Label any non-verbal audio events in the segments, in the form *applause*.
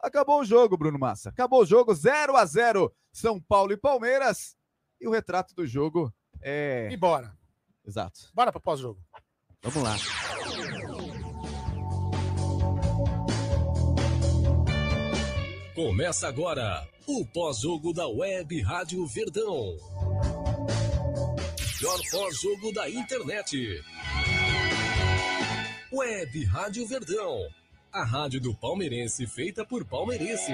Acabou o jogo, Bruno Massa. Acabou o jogo, 0 a 0 São Paulo e Palmeiras. E o retrato do jogo é. E bora. Exato. Bora para pós-jogo. Vamos lá. Começa agora o pós-jogo da Web Rádio Verdão. Melhor pós-jogo da internet. Web Rádio Verdão. A rádio do palmeirense feita por palmeirenses.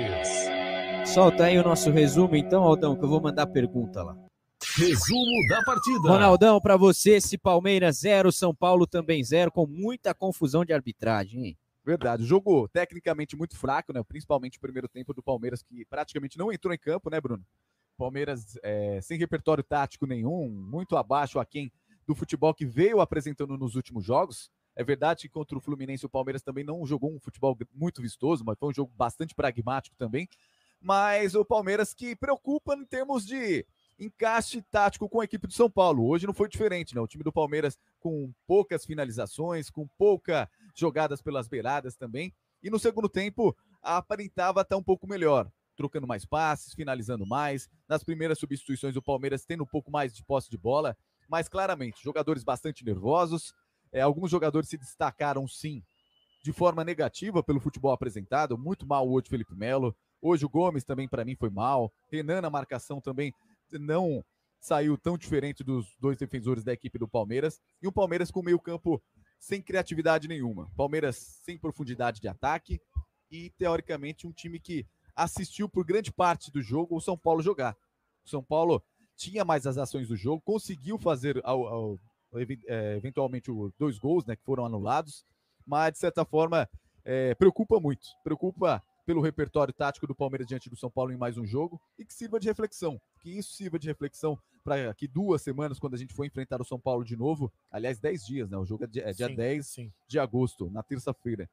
Solta aí o nosso resumo então, Aldão, que eu vou mandar pergunta lá. Resumo da partida. Ronaldão, para você, esse Palmeiras zero, São Paulo também zero, com muita confusão de arbitragem, hein? Verdade. Jogo tecnicamente muito fraco, né? Principalmente o primeiro tempo do Palmeiras, que praticamente não entrou em campo, né, Bruno? Palmeiras é, sem repertório tático nenhum, muito abaixo a quem do futebol que veio apresentando nos últimos jogos. É verdade que contra o Fluminense o Palmeiras também não jogou um futebol muito vistoso, mas foi um jogo bastante pragmático também. Mas o Palmeiras que preocupa em termos de encaixe tático com a equipe do São Paulo. Hoje não foi diferente, né? O time do Palmeiras com poucas finalizações, com pouca jogadas pelas beiradas também. E no segundo tempo aparentava estar um pouco melhor, trocando mais passes, finalizando mais. Nas primeiras substituições o Palmeiras tendo um pouco mais de posse de bola, mas claramente jogadores bastante nervosos. É, alguns jogadores se destacaram sim de forma negativa pelo futebol apresentado, muito mal hoje Felipe Melo. Hoje o Gomes também para mim foi mal. Renan na marcação também não saiu tão diferente dos dois defensores da equipe do Palmeiras. E o Palmeiras com meio campo sem criatividade nenhuma. Palmeiras sem profundidade de ataque e, teoricamente, um time que assistiu por grande parte do jogo o São Paulo jogar. O São Paulo tinha mais as ações do jogo, conseguiu fazer eventualmente dois gols, né, que foram anulados, mas de certa forma é, preocupa muito. Preocupa pelo repertório tático do Palmeiras diante do São Paulo em mais um jogo e que sirva de reflexão. Que isso sirva de reflexão para que duas semanas, quando a gente for enfrentar o São Paulo de novo, aliás, 10 dias, né? O jogo é dia, é dia sim, 10 sim. de agosto, na terça-feira.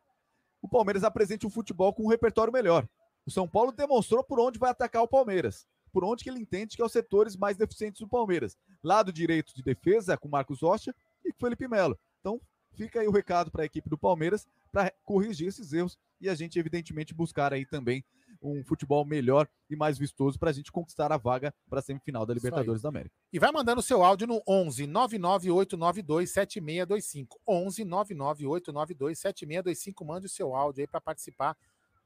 O Palmeiras apresente um futebol com um repertório melhor. O São Paulo demonstrou por onde vai atacar o Palmeiras. Por onde que ele entende que é os setores mais deficientes do Palmeiras. Lado direito de defesa com Marcos Rocha e com Felipe Melo. Então, fica aí o recado para a equipe do Palmeiras para corrigir esses erros e a gente, evidentemente, buscar aí também um futebol melhor e mais vistoso para a gente conquistar a vaga para a semifinal da Libertadores da América. E vai mandando seu áudio no 11 99892 7625. 11 99892 7625. Mande o seu áudio aí para participar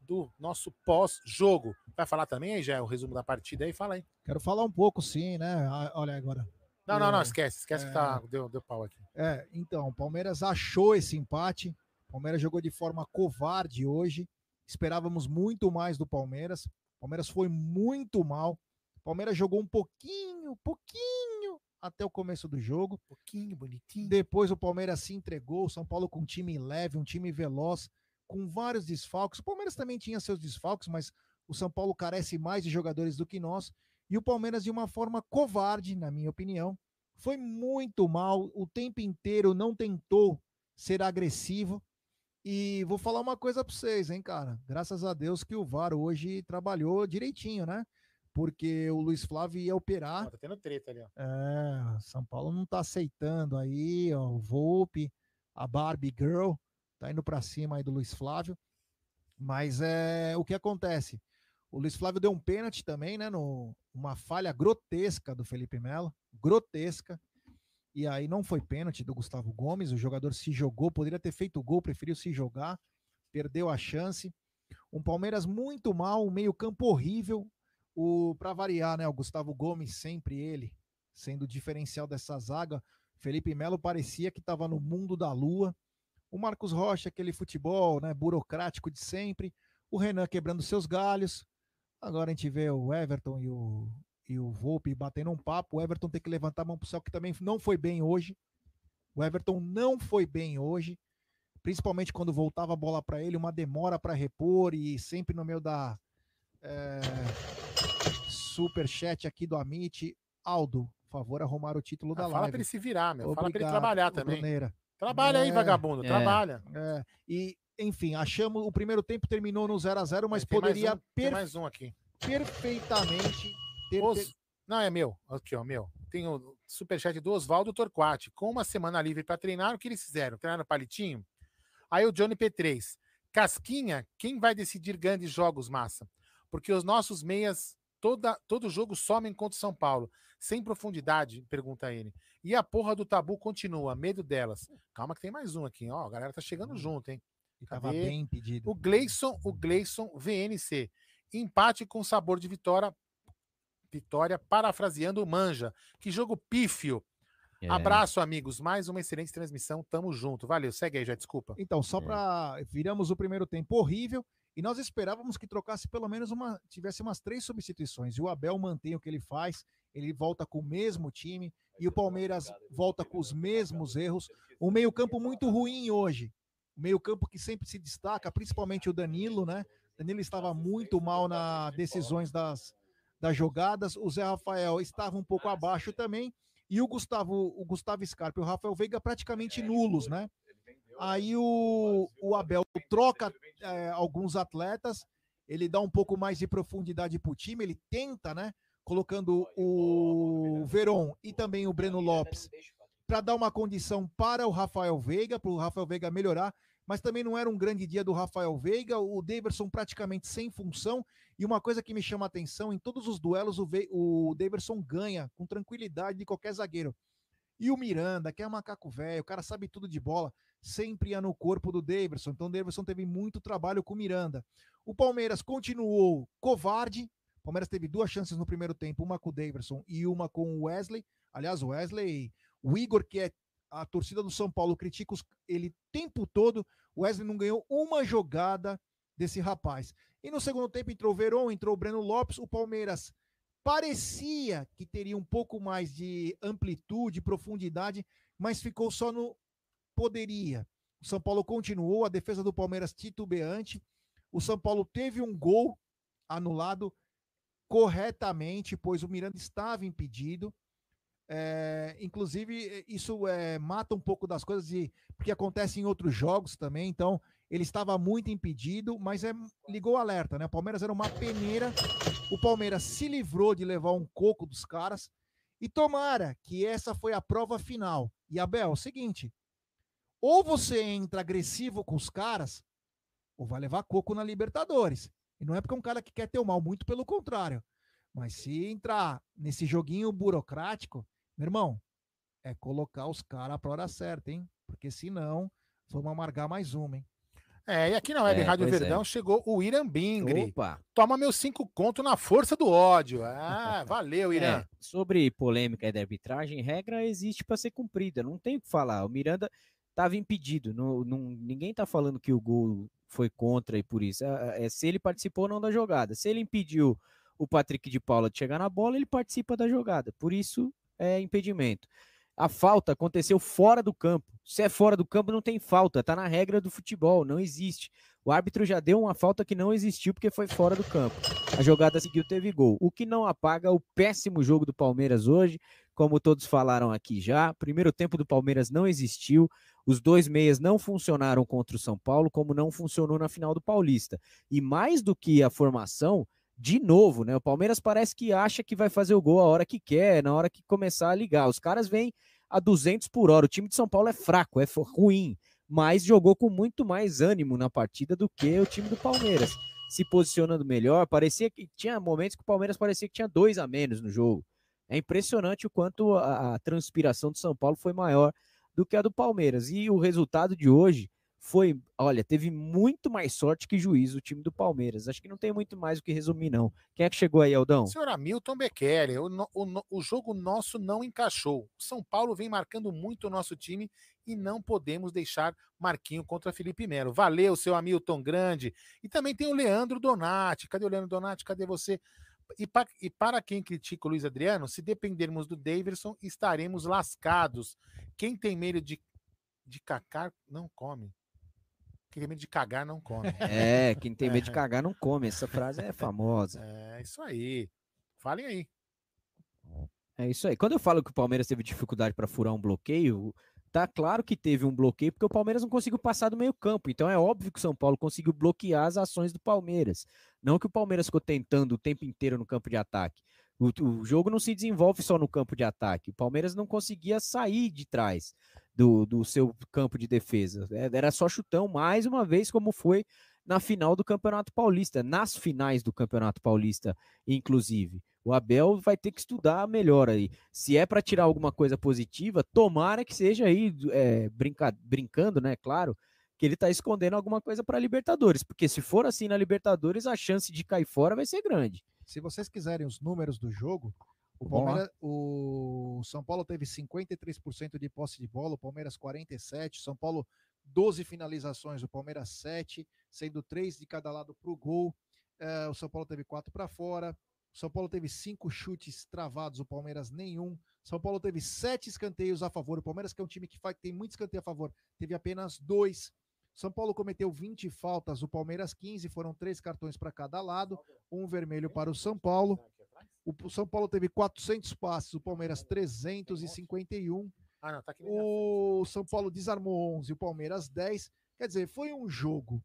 do nosso pós-jogo. Vai falar também aí, já o resumo da partida aí? Fala aí. Quero falar um pouco, sim, né? Olha agora. Não, não, não, esquece, esquece é... que tá, deu, deu pau aqui. É, então, o Palmeiras achou esse empate, Palmeiras jogou de forma covarde hoje. Esperávamos muito mais do Palmeiras. Palmeiras foi muito mal. Palmeiras jogou um pouquinho, pouquinho até o começo do jogo. Pouquinho, bonitinho. Depois o Palmeiras se entregou. O São Paulo com um time leve, um time veloz, com vários desfalques. O Palmeiras também tinha seus desfalques, mas o São Paulo carece mais de jogadores do que nós. E o Palmeiras, de uma forma covarde, na minha opinião, foi muito mal. O tempo inteiro não tentou ser agressivo. E vou falar uma coisa para vocês, hein, cara. Graças a Deus que o VAR hoje trabalhou direitinho, né? Porque o Luiz Flávio ia operar. Tá tendo treta ali, ó. É, São Paulo não tá aceitando aí, ó, o Volpe, a Barbie Girl, tá indo para cima aí do Luiz Flávio. Mas é o que acontece? O Luiz Flávio deu um pênalti também, né? No, uma falha grotesca do Felipe Melo, grotesca. E aí não foi pênalti do Gustavo Gomes, o jogador se jogou, poderia ter feito o gol, preferiu se jogar, perdeu a chance. Um Palmeiras muito mal, um meio-campo horrível. O para variar, né, o Gustavo Gomes sempre ele, sendo o diferencial dessa zaga. Felipe Melo parecia que estava no mundo da lua. O Marcos Rocha, aquele futebol, né, burocrático de sempre. O Renan quebrando seus galhos. Agora a gente vê o Everton e o, e o Volpe batendo um papo. O Everton tem que levantar a mão pro céu, que também não foi bem hoje. O Everton não foi bem hoje, principalmente quando voltava a bola para ele, uma demora para repor e sempre no meio da é, super chat aqui do Amit. Aldo, por favor, arrumar o título ah, da fala live. Fala para ele se virar, meu. Obrigado, fala para ele trabalhar também. Bruneira. Trabalha é, aí, vagabundo, é, trabalha. É. E, enfim, achamos o primeiro tempo terminou no 0 a 0 mas poderia mais um, per... mais um aqui. perfeitamente ter, Os... ter... Não, é meu. Aqui, ó, meu. Tem o superchat do Oswaldo Torquati. Com uma semana livre para treinar, o que eles fizeram? Treinaram palitinho? Aí o Johnny P3. Casquinha, quem vai decidir grandes jogos, massa? Porque os nossos meias, toda, todo jogo somem contra o São Paulo. Sem profundidade, pergunta ele. E a porra do tabu continua, medo delas. Calma que tem mais um aqui, ó. A galera tá chegando junto, hein? E tava Cadê? bem impedido. O Gleison, o Gleison VNC. Empate com sabor de vitória. Vitória, parafraseando o Manja. Que jogo pífio. É. Abraço, amigos. Mais uma excelente transmissão. Tamo junto. Valeu. Segue aí, já desculpa. Então, só É. para viramos o primeiro tempo horrível e nós esperávamos que trocasse pelo menos uma, tivesse umas três substituições. E o Abel mantém o que ele faz, ele volta com o mesmo time e o Palmeiras volta com os mesmos erros. Um meio-campo muito ruim hoje. Um meio-campo que sempre se destaca, principalmente o Danilo, né? Danilo estava muito mal nas decisões das, das jogadas. O Zé Rafael estava um pouco abaixo também. E o Gustavo, o Gustavo Scarpa e o Rafael Veiga praticamente nulos, né? Aí o, o Abel troca é, alguns atletas, ele dá um pouco mais de profundidade para o time, ele tenta, né? Colocando o Veron e também o Breno Lopes para dar uma condição para o Rafael Veiga, para o Rafael Veiga melhorar, mas também não era um grande dia do Rafael Veiga, o Daverson praticamente sem função, e uma coisa que me chama a atenção, em todos os duelos o, Ve o Daverson ganha com tranquilidade de qualquer zagueiro. E o Miranda, que é um macaco velho, o cara sabe tudo de bola, sempre ia no corpo do Daverson, então o Daverson teve muito trabalho com o Miranda. O Palmeiras continuou covarde, o Palmeiras teve duas chances no primeiro tempo, uma com o Daverson e uma com o Wesley, aliás, o Wesley, o Igor, que é a torcida do São Paulo critica os- ele tempo todo. O Wesley não ganhou uma jogada desse rapaz. E no segundo tempo entrou o Veron, entrou o Breno Lopes. O Palmeiras parecia que teria um pouco mais de amplitude, profundidade, mas ficou só no poderia. O São Paulo continuou, a defesa do Palmeiras titubeante. O São Paulo teve um gol anulado corretamente, pois o Miranda estava impedido. É, inclusive, isso é, mata um pouco das coisas de, porque acontece em outros jogos também. Então, ele estava muito impedido, mas é, ligou o alerta, né? O Palmeiras era uma peneira. O Palmeiras se livrou de levar um coco dos caras. E tomara que essa foi a prova final. E Abel, é o seguinte: ou você entra agressivo com os caras, ou vai levar coco na Libertadores. E não é porque é um cara que quer ter o mal, muito pelo contrário. Mas se entrar nesse joguinho burocrático, meu irmão, é colocar os caras pra hora certa, hein? Porque senão, vamos amargar mais uma, hein? É, e aqui na Web É, Rádio pois é. Verdão chegou o Irã Bingri. Opa! Toma meus cinco conto na força do ódio. Ah, *laughs* valeu, Irã. É, sobre polêmica de arbitragem, regra existe para ser cumprida, não tem o que falar. O Miranda estava impedido, não, não- ninguém está falando que o gol foi contra e por isso. É, é se ele participou ou não da jogada. Se ele impediu o Patrick de Paula de chegar na bola, ele participa da jogada. Por isso é impedimento. A falta aconteceu fora do campo. Se é fora do campo, não tem falta. Tá na regra do futebol, não existe. O árbitro já deu uma falta que não existiu porque foi fora do campo. A jogada seguiu, teve gol. O que não apaga o péssimo jogo do Palmeiras hoje, como todos falaram aqui já. Primeiro tempo do Palmeiras não existiu. Os dois meias não funcionaram contra o São Paulo, como não funcionou na final do Paulista. E mais do que a formação, de novo, né? O Palmeiras parece que acha que vai fazer o gol a hora que quer, na hora que começar a ligar. Os caras vêm a 200 por hora. O time de São Paulo é fraco, é ruim, mas jogou com muito mais ânimo na partida do que o time do Palmeiras. Se posicionando melhor, parecia que tinha momentos que o Palmeiras parecia que tinha dois a menos no jogo. É impressionante o quanto a, a transpiração do São Paulo foi maior do que a do Palmeiras. E o resultado de hoje foi, olha, teve muito mais sorte que juízo o time do Palmeiras. Acho que não tem muito mais o que resumir, não. Quem é que chegou aí, Aldão? Senhor Hamilton Bekele, o, o o jogo nosso não encaixou. O São Paulo vem marcando muito o nosso time e não podemos deixar Marquinho contra Felipe Melo. Valeu, seu Hamilton Grande. E também tem o Leandro Donati. Cadê o Leandro Donati? Cadê você? E, pa- e para quem critica o Luiz Adriano, se dependermos do Davidson, estaremos lascados. Quem tem medo de, de cacar, não come. Quem tem medo de cagar, não come. *laughs* É, quem tem medo de cagar não come. Essa frase é famosa. É isso aí. Falem aí. É isso aí. Quando eu falo que o Palmeiras teve dificuldade para furar um bloqueio, tá claro que teve um bloqueio porque o Palmeiras não conseguiu passar do meio-campo. Então é óbvio que o São Paulo conseguiu bloquear as ações do Palmeiras. Não que o Palmeiras ficou tentando o tempo inteiro no campo de ataque. O, o jogo não se desenvolve só no campo de ataque. O Palmeiras não conseguia sair de trás do, do seu campo de defesa. É, Era só chutão, mais uma vez, como foi na final do Campeonato Paulista, nas finais do Campeonato Paulista, inclusive. O Abel vai ter que estudar melhor aí. Se é para tirar alguma coisa positiva, tomara que seja aí é, brinca, brincando, né? Claro, que ele está escondendo alguma coisa para Libertadores, porque se for assim na Libertadores, a chance de cair fora vai ser grande. Se vocês quiserem os números do jogo, o. Palmeiras, o São Paulo teve 53% de posse de bola, o Palmeiras 47%, São Paulo 12 finalizações, o Palmeiras 7, sendo 3 de cada lado para o gol. Eh, o São Paulo teve 4 para fora. O São Paulo teve 5 chutes travados, o Palmeiras nenhum. São Paulo teve 7 escanteios a favor. O Palmeiras, que é um time que faz, tem muito escanteio a favor, teve apenas 2. São Paulo cometeu 20 faltas, o Palmeiras 15, foram três cartões para cada lado, um vermelho para o São Paulo. O São Paulo teve 400 passes, o Palmeiras 351. Ah, não, tá aqui frente. O São Paulo desarmou 11, o Palmeiras 10. Quer dizer, foi um jogo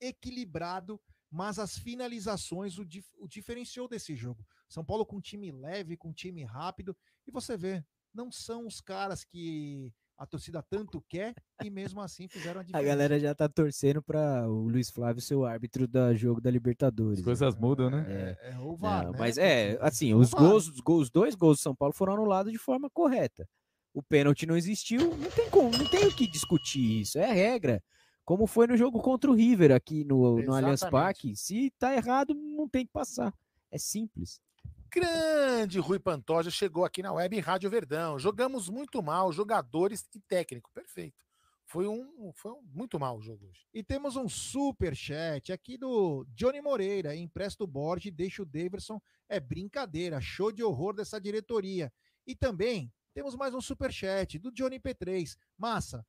equilibrado, mas as finalizações o, dif- o diferenciou desse jogo. São Paulo com um time leve, com um time rápido, e você vê, não são os caras que a torcida tanto quer e mesmo assim fizeram a A diferença. galera já tá torcendo para o Luiz Flávio ser o árbitro da jogo da Libertadores. As coisas mudam, né? É, é o VAR, Não, né? Mas é, assim, os VAR. gols, os gols, os dois gols do São Paulo foram anulados de forma correta. O pênalti não existiu, não tem como, não tem o que discutir isso, é regra. Como foi no jogo contra o River aqui no, no Allianz. Parque, se tá errado, não tem que passar. É simples. Grande Rui Pantoja chegou aqui na Web Rádio Verdão. Jogamos muito mal, jogadores e técnico. Perfeito. Foi um, foi um muito mal o jogo hoje. E temos um super chat aqui do Johnny Moreira. Empresta o Borges, deixa o Daverson. É brincadeira, show de horror dessa diretoria. E também temos mais um super chat do Johnny P3. Massa,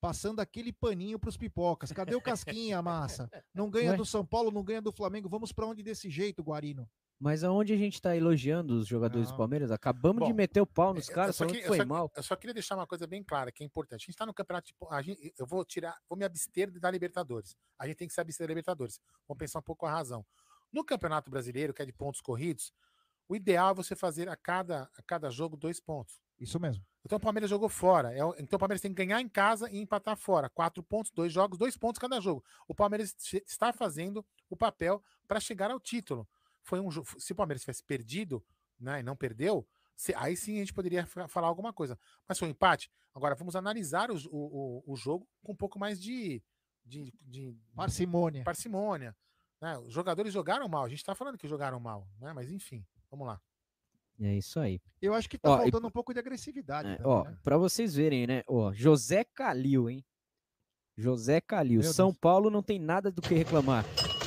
passando aquele paninho pros pipocas. Cadê o Casquinha, Massa? Não ganha do São Paulo, não ganha do Flamengo. Vamos pra onde desse jeito, Guarino? Mas aonde a gente tá elogiando os jogadores Não. do Palmeiras? Acabamos de Bom, meter o pau nos Eu- eu caras, só falando que- que eu foi só- mal. Eu só queria deixar uma coisa bem clara, que é importante. A gente está no campeonato, tipo, gente, eu vou tirar, vou me abster da Libertadores. A gente tem que se abster da Libertadores. Vamos pensar um pouco a razão. No Campeonato Brasileiro, que é de pontos corridos, o ideal é você fazer a cada, a cada jogo dois pontos. Isso mesmo. Então o Palmeiras jogou fora. É então o Palmeiras tem que ganhar em casa e empatar fora. Quatro pontos, dois jogos, dois pontos cada jogo. O Palmeiras está fazendo o papel para chegar ao título. Foi um Se o Palmeiras tivesse perdido, né, e não perdeu, aí sim a gente poderia fa- falar alguma coisa. Mas foi um empate. Agora vamos analisar o, o, o jogo com um pouco mais de, de, de Parcimônia. parcimônia. né? Os jogadores jogaram mal. A gente está falando que jogaram mal, né? Mas enfim, vamos lá. É isso aí. Eu acho que tá Ó, e- faltando um pouco de agressividade. É, também, ó, né? para vocês verem, né? Ó, José Calil, hein? José Calil. Meu São Deus. Paulo não tem nada do que reclamar.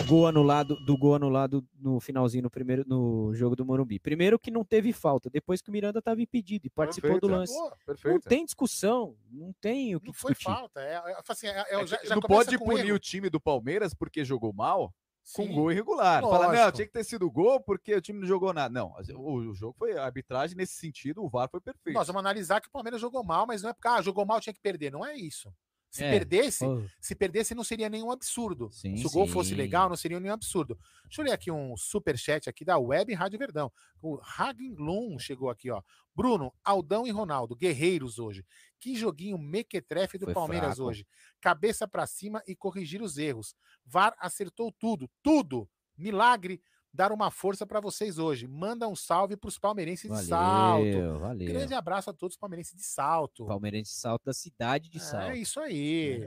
Gol anulado, do gol anulado no finalzinho no primeiro no jogo do Morumbi. Primeiro que não teve falta, depois que o Miranda estava impedido e participou do Perfeito, lance. Pô, Não tem discussão, não tem o que não foi discutir. falta. É, é, assim, é- é- É já- já não pode punir erro. o time do Palmeiras porque jogou mal com Sim. gol irregular. Fala, não, Lógico. tinha que ter sido gol porque o time não jogou nada. Não, o, o jogo foi a arbitragem nesse sentido, o VAR foi perfeito. Nós vamos analisar que o Palmeiras jogou mal, mas não é porque ah, jogou mal tinha que perder. Não é isso. Se É, perdesse, Pô, se perdesse não seria nenhum absurdo. Sim, Se o gol fosse sim. legal, não seria nenhum absurdo. Deixa eu ler aqui um super chat aqui da Web Rádio Verdão. O Hagen Lum chegou aqui, ó. Bruno, Aldão e Ronaldo, guerreiros hoje. Que joguinho mequetrefe do Foi Palmeiras fraco. hoje. Cabeça pra cima e corrigir os erros. VAR acertou tudo, tudo. Milagre dar uma força pra vocês hoje. Manda um salve pros palmeirenses de salto. valeu, valeu. Grande abraço a todos os palmeirenses de salto. Palmeirense de salto da cidade de salto. É isso aí.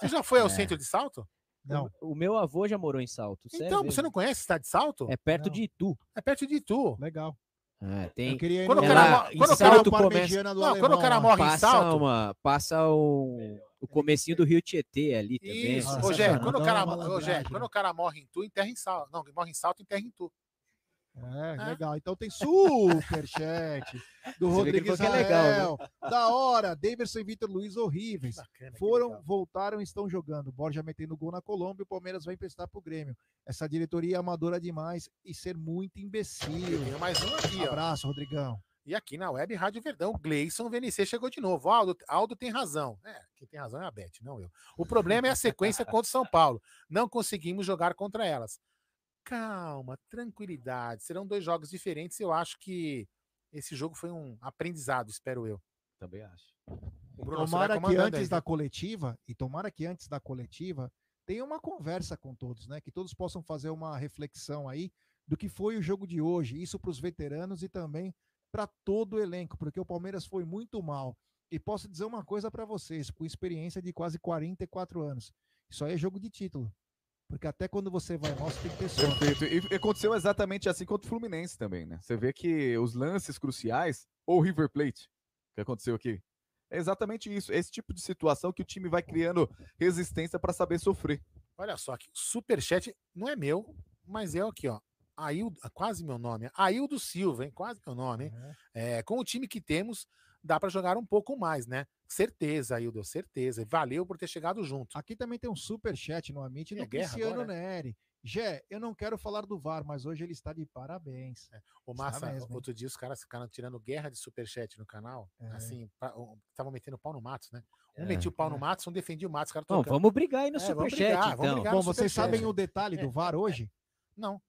Você já foi ao *laughs* É. centro de salto? Não. O meu avô já morou em Salto. sério Então, você mesmo. não conhece a cidade de salto? É perto Não. de Itu. É perto de Itu. Legal. É, Eu tem. Quando no- o cara em quando o cara- começa- Não, quando o Alemão cara morre em Passa salto. uma. Passa um, o comecinho do Rio Tietê ali também. Isso. Cara, quando, o cara, quando o cara morre em Tu, enterra em salto. Não, morre em salto, enterra em Tu. É, É. legal. Então tem superchat *laughs* do Você Rodrigo que é legal, né? Israel. Da hora. Davidson e Vitor Luiz horríveis. Bacana, Foram, voltaram e estão jogando. Borja metendo gol na Colômbia, o Palmeiras vai emprestar pro Grêmio. Essa diretoria é amadora demais e ser muito imbecil. Tem mais um aqui, ó. Abraço, Rodrigão. E aqui na Web Rádio Verdão, Gleison VNC chegou de novo. Aldo, Aldo tem razão. É, quem tem razão é a Beth, não eu. O problema é a sequência contra o São Paulo. Não conseguimos jogar contra elas. Calma, tranquilidade. Serão dois jogos diferentes. Eu acho que esse jogo foi um aprendizado, espero eu. Também acho. O Bruno, Tomara que antes aí, da coletiva, e tomara que antes da coletiva tenha uma conversa com todos, né? Que todos possam fazer uma reflexão aí do que foi o jogo de hoje, isso para os veteranos e também para todo o elenco, porque o Palmeiras foi muito mal. E posso dizer uma coisa para vocês, com experiência de quase 44 anos. Isso aí é jogo de título. Porque até quando você vai mal, você tem que ter sorte. Perfeito. E aconteceu exatamente assim contra o Fluminense também, né? Você vê que os lances cruciais, ou River Plate, que aconteceu aqui, é exatamente isso. Esse tipo de situação que o time vai criando resistência para saber sofrer. Olha só, aqui, superchat não é meu, mas é aqui, ó. Aildo, quase meu nome. Aildo Silva, hein? Quase meu nome, hein? É, com o time que temos, dá para jogar um pouco mais, né? Certeza, Aildo, certeza. Valeu por ter chegado junto. Aqui também tem um super chat no Amit É do guerra Cristiano agora, Neri. Gé, eu não quero falar do VAR, mas hoje ele está de parabéns. Ô, Está Massa, mesmo, outro dia os caras ficaram tirando guerra de superchat no canal. É. Assim, estavam metendo pau no Matos, né? Um É, metia o pau é. no Matos, um defendia o Matos. Bom, trocando. vamos brigar aí no É, vamos Superchat, brigar, vamos então. brigar. Bom, no vocês superchat. sabem o detalhe do VAR hoje? Não.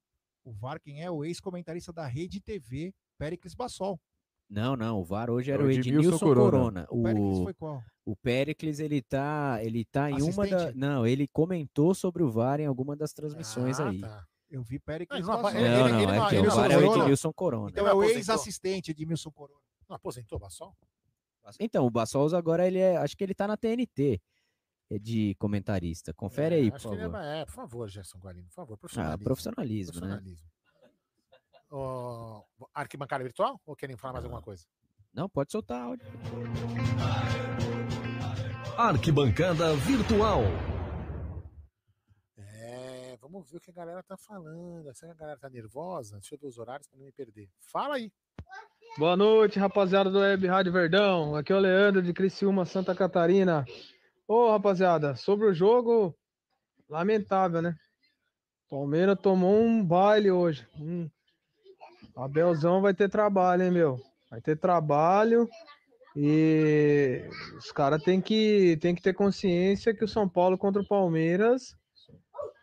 O VAR quem é? O ex-comentarista da Rede TV, Péricles Bassol. Não, não, o VAR hoje É era o o Edmilson Ednilson Corona. Corona. O Péricles O, foi qual? o Péricles, ele tá, ele tá em uma da... Não, ele comentou sobre o VAR em alguma das transmissões Ah, aí. tá. Eu vi Péricles não ele- Não, ele- não, ele é ele o VAR é o? Ednilson Corona. Então é o ex-assistente Edmilson Corona. Não aposentou, Bassol? Então, o Bassols agora, ele é, acho que ele tá na TNT é de comentarista. Confere É, aí, acho por que ele favor. É, é, por favor, Gerson Guarino, por favor. Ah, Profissionalismo. profissionalismo, né? Ó, arquibancada virtual? Ou querem falar mais alguma coisa? Não, pode soltar áudio. Arquibancada Virtual. É, vamos ver o que a galera tá falando. Será que a galera tá nervosa? Deixa eu ver os horários para não me perder. Fala aí. Boa noite, rapaziada do Web Rádio Verdão. Aqui é o Leandro de Criciúma, Santa Catarina. Ô, rapaziada, sobre o jogo, lamentável, né? Palmeiras tomou um baile hoje. Hum. Abelzão vai ter trabalho, hein, meu? Vai ter trabalho e os caras têm que, têm que ter consciência que o São Paulo contra o Palmeiras,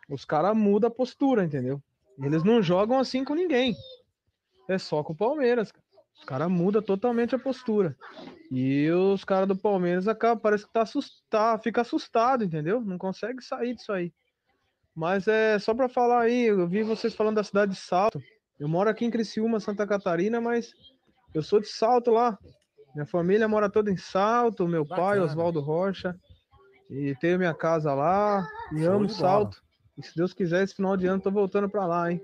os caras mudam a postura, entendeu? Eles não jogam assim com ninguém. É só com o Palmeiras. Os caras mudam totalmente a postura. E os caras do Palmeiras acabam, parece que tá assustado, fica assustado, entendeu? Não consegue sair disso aí. Mas é só pra falar aí, eu vi vocês falando da cidade de Salto. Eu moro aqui em Criciúma, Santa Catarina, mas eu sou de Salto lá. Minha família mora toda em Salto, meu pai, Bacana. Oswaldo Rocha. E tenho minha casa lá, e Show amo de bola. Salto. E se Deus quiser, esse final de ano tô voltando pra lá, hein?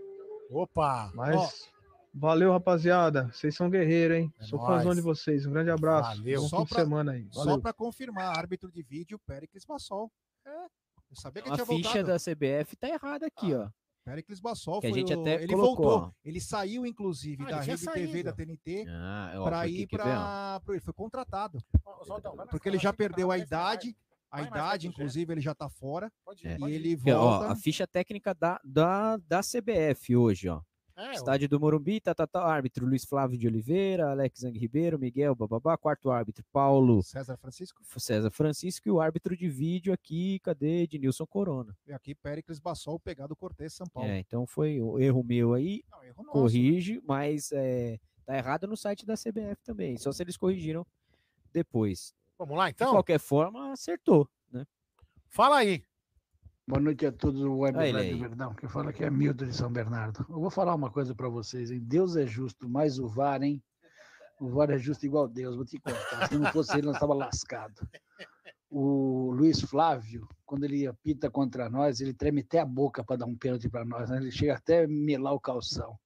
Opa! Mas valeu, rapaziada. Vocês são guerreiros, hein? É Sou fãzão de vocês. Um grande abraço. Valeu. Bom Só fim de pra- semana aí. Só Valeu. para confirmar, árbitro de vídeo, Péricles Bassol. É, eu sabia que A tinha ficha voltado. da CBF tá errada aqui, ó. Péricles Bassol Que a foi gente o- até ele colocou, voltou. Ele saiu, inclusive, Ah, da Rede TV da. TNT Ah, ó, para ir para. Ele foi contratado. Ó, mais Porque ele já perdeu a idade. A idade, inclusive, ele já tá fora. Pode É. ir, E pode ir. ele Aqui, ó, volta. a ficha técnica da, da, da CBF hoje, ó. É, Estádio do Morumbi, tá, tá, tá, árbitro Luiz Flávio de Oliveira, Alex Zang Ribeiro, Miguel Bababá, quarto árbitro Paulo César Francisco. César Francisco e o árbitro de vídeo aqui, cadê? Ednilson Corona. E aqui, Péricles Bassol, pegado Cortez, São Paulo. É, então foi um erro meu aí, Não, erro nosso. corrige, mas é, tá errado no site da CBF também, só se eles corrigiram depois. Vamos lá, De então? qualquer forma, acertou, né? Fala aí. Boa noite a todos do Web Rádio aí. Verdão. Quem fala aqui é Milton de São Bernardo. Eu vou falar uma coisa para vocês, hein? Deus é justo, mas o VAR, hein? O VAR é justo igual Deus, vou te contar. Se não fosse ele, nós estava lascado. O Luiz Flávio, quando ele apita contra nós, ele treme até a boca para dar um pênalti para nós, né? Ele chega até a melar o calção.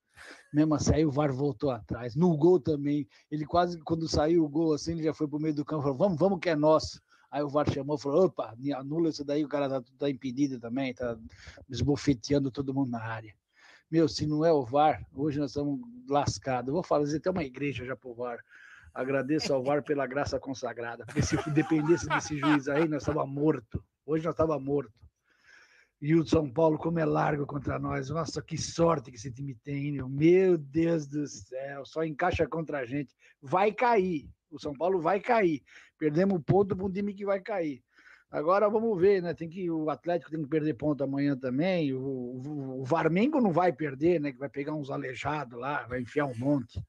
Mesmo assim, aí o VAR voltou atrás. No gol também, ele quase, quando saiu o gol assim, ele já foi pro meio do campo e falou: vamos, vamos que é nosso. Aí o VAR chamou e falou: opa, anula isso daí, o cara tá, tá impedido também, tá esbofeteando todo mundo na área. Meu, se não é o VAR, hoje nós estamos lascados. Vou fazer até uma igreja já pro VAR. Agradeço ao VAR pela graça consagrada, porque se dependesse desse juiz aí, nós estava morto. Hoje nós estava morto. E o São Paulo, como é largo contra nós. Nossa, que sorte que esse time tem, meu. Meu Deus do céu, só encaixa contra a gente. Vai cair. O São Paulo vai cair. Perdemos ponto para um time que vai cair. Agora vamos ver, né? Tem que o Atlético tem que perder ponto amanhã também. O, o, o Varmengo não vai perder, né? Que vai pegar uns aleijados lá, vai enfiar um monte.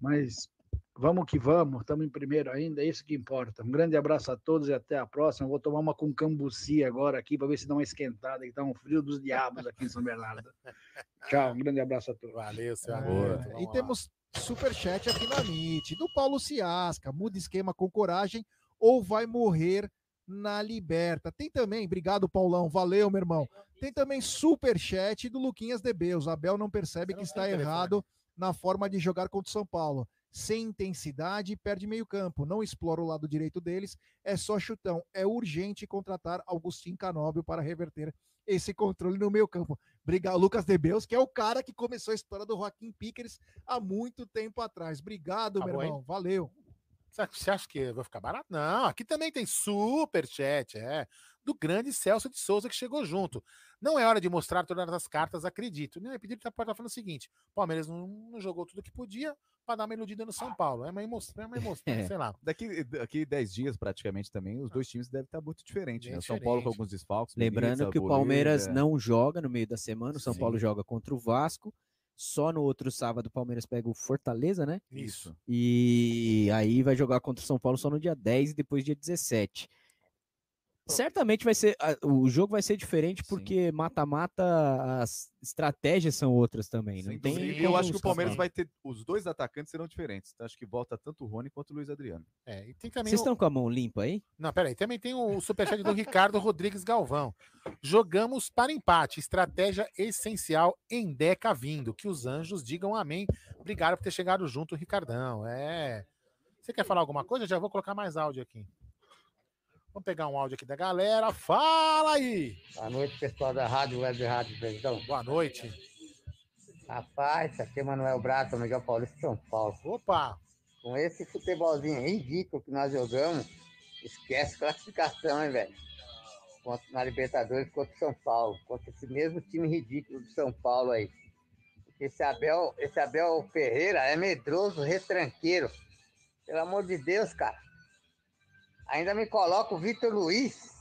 Mas Vamos que vamos, estamos em primeiro ainda, é isso que importa. Um grande abraço a todos e até a próxima. Vou tomar uma com cambuci agora aqui para ver se dá uma esquentada, que tá um frio dos diabos aqui em São Bernardo. Tchau, um grande abraço a todos. Valeu, seu É, amigo. e temos superchat aqui na MIT, do Paulo Ciasca. Muda esquema com coragem ou vai morrer na liberta. Tem também, obrigado Paulão, valeu meu irmão. Tem também superchat do Luquinhas DB. O Zabel não percebe que está errado na forma de jogar contra o São Paulo. Sem intensidade, perde meio campo. Não explora o lado direito deles. É só chutão. É urgente contratar Augustin Canóbio para reverter esse controle no meio campo. Obrigado, Lucas Debeus, que é o cara que começou a história do Joaquim Pickers há muito tempo atrás. Obrigado, meu Acabou, hein? irmão. Valeu. Você- acha que vai ficar barato? Não, aqui também tem super chat, é, do grande Celso de Souza que chegou junto. Não é hora de mostrar todas as cartas, acredito. Né? Pedir tá tá falando o seguinte: o Palmeiras não, não jogou tudo que podia para dar uma iludida no São Paulo. É uma emoção, é uma emoção *laughs* É. sei lá. Daqui, daqui 10 dias, praticamente, também, os dois times devem estar muito diferentes. Né? O São Paulo com alguns desfalques. Lembrando que o Palmeiras é. não joga no meio da semana, o São Sim. Paulo joga contra o Vasco. Só no outro sábado o Palmeiras pega o Fortaleza, né? Isso. E aí vai jogar contra o São Paulo só no dia 10 e depois dia 17. Certamente vai ser. O jogo vai ser diferente porque mata-mata, as estratégias são outras também. Não tem eu acho que o. Palmeiras vai ter. Os dois atacantes serão diferentes. Então, acho que volta tanto o Rony quanto o Luiz Adriano. É, e tem também Vocês o- estão com a mão limpa aí? Não, peraí, também tem o superchat do Ricardo Rodrigues Galvão. Jogamos para empate, estratégia essencial em Deca vindo. Que os anjos digam amém. Obrigado por ter chegado junto, Ricardão. É. Você quer falar alguma coisa? Já vou colocar mais áudio aqui. Vamos pegar um áudio aqui da galera. Fala aí! Boa noite, pessoal da Rádio Web Rádio Verdão. Boa noite. Rapaz, aqui é Manuel Brato, Miguel Paulista, São Paulo. Opa! Com esse futebolzinho ridículo que nós jogamos, esquece classificação, hein, velho? Contra- Na Libertadores contra o São Paulo. Contra esse mesmo time ridículo do São Paulo aí. Esse Abel, esse Abel Ferreira é medroso, retranqueiro. Pelo amor de Deus, cara. Ainda me coloca o Vitor Luiz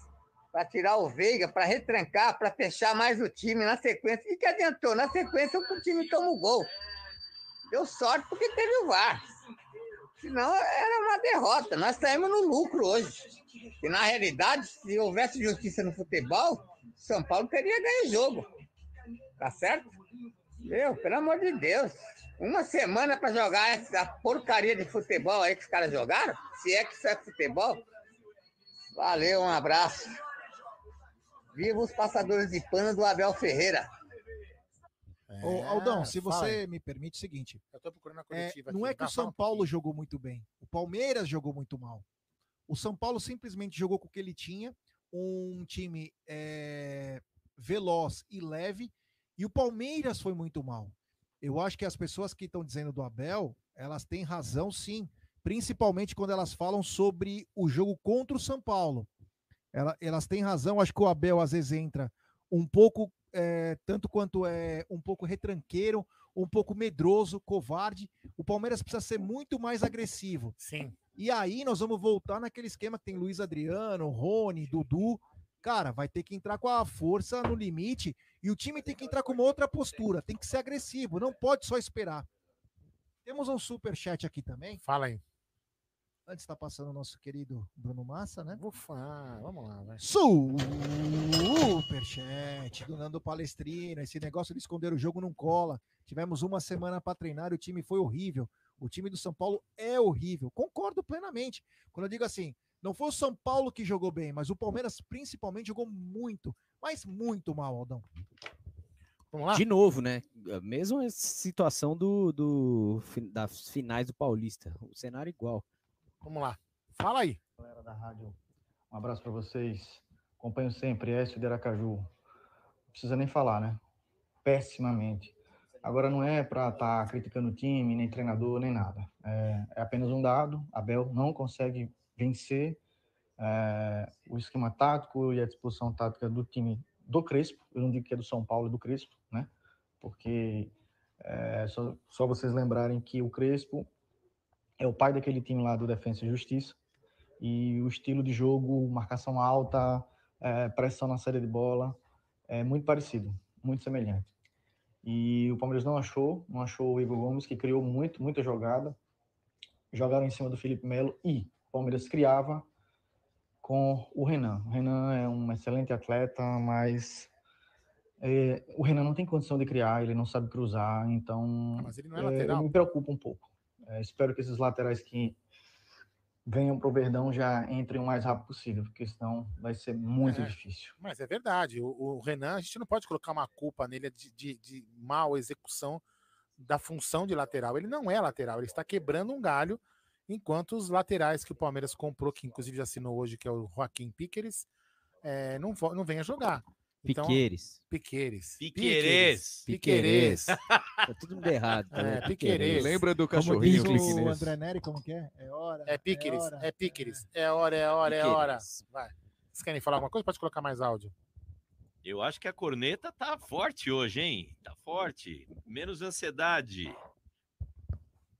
para tirar o Veiga, para retrancar, para fechar mais o time na sequência. Que, que adiantou? Na sequência o time toma o gol. Deu sorte porque teve o VAR. Senão era uma derrota. Nós saímos no lucro hoje. E na realidade, se houvesse justiça no futebol, São Paulo teria ganho o jogo. Tá certo? Meu, pelo amor de Deus. Uma semana para jogar essa porcaria de futebol aí que os caras jogaram? Se é que isso é futebol? Valeu, um abraço. Viva os passadores de pano do Abel Ferreira. Ô, É, Aldão, se você me permite o seguinte, Eu tô procurando a é, coletiva não aqui. é que Tá, o São Paulo pouquinho. jogou muito bem, o Palmeiras jogou muito mal. O São Paulo simplesmente jogou com o que ele tinha, um time é, veloz e leve, e o Palmeiras foi muito mal. Eu acho que as pessoas que estão dizendo do Abel, elas têm razão sim, principalmente quando elas falam sobre o jogo contra o São Paulo. Ela- elas têm razão, acho que o Abel às vezes entra um pouco, é, tanto quanto é um pouco retranqueiro, um pouco medroso, covarde. O Palmeiras precisa ser muito mais agressivo. Sim. E aí nós vamos voltar naquele esquema que tem Luiz Adriano, Rony, Dudu. Cara, vai ter que entrar com a força no limite e o time tem que entrar com uma outra postura, tem que ser agressivo, não pode só esperar. Temos um super chat aqui também. Fala aí. Antes está passando o nosso querido Bruno Massa, né? Vou falar. Vamos lá, vai. Superchat do Nando Palestrina. Esse negócio de esconder o jogo não cola. Tivemos uma semana para treinar e o time foi horrível. O time do São Paulo é horrível. Concordo plenamente. Quando eu digo assim, não foi o São Paulo que jogou bem, mas o Palmeiras principalmente jogou muito, mas muito mal, Aldão. Vamos lá? De novo, né? A mesma situação do, do, das finais do Paulista. O cenário igual. Vamos lá. Fala aí. galera da rádio. Um abraço para vocês. Acompanho sempre, Écio de Aracaju. Não precisa nem falar, né? Pessimamente. Agora não é para estar criticando o time, nem treinador, nem nada. É, é apenas um dado. Abel não consegue vencer é, o esquema tático e a disposição tática do time do Crespo. Eu não digo que é do São Paulo, é do Crespo, né? Porque é, só, só vocês lembrarem que o Crespo é o pai daquele time lá do Defensa e Justiça e o estilo de jogo, marcação alta, é, pressão na saída de bola, é muito parecido, muito semelhante. E o Palmeiras não achou, não achou o Igor Gomes, que criou muito, muita jogada. jogaram em cima do Felipe Melo e o Palmeiras criava com o Renan. O Renan é um excelente atleta, mas é, o Renan não tem condição de criar, ele não sabe cruzar, então Ah, Mas ele não é é, lateral. eu me preocupo um pouco. É, espero que esses laterais que venham para o Verdão já entrem o mais rápido possível, porque senão vai ser muito É. difícil. Mas é verdade. O, o Renan, a gente não pode colocar uma culpa nele de, de, de mal execução da função de lateral. Ele não é lateral, ele está quebrando um galho, enquanto os laterais que o Palmeiras comprou, que inclusive já assinou hoje, que é o Joaquim Piqueres, é, não, não vem a jogar. Então, Piqueires. Piqueires. Piqueires. Piqueires. Tá tudo mundo errado. É? Piqueires. Lembra do Como cachorrinho diz o? André Neri, como que é? É hora. É Piqueires, hora, é Piqueires. É hora, é hora, é hora. Vai. Vocês querem falar alguma coisa? Pode colocar mais áudio. Eu acho que a corneta tá forte hoje, hein? Tá forte. Menos ansiedade.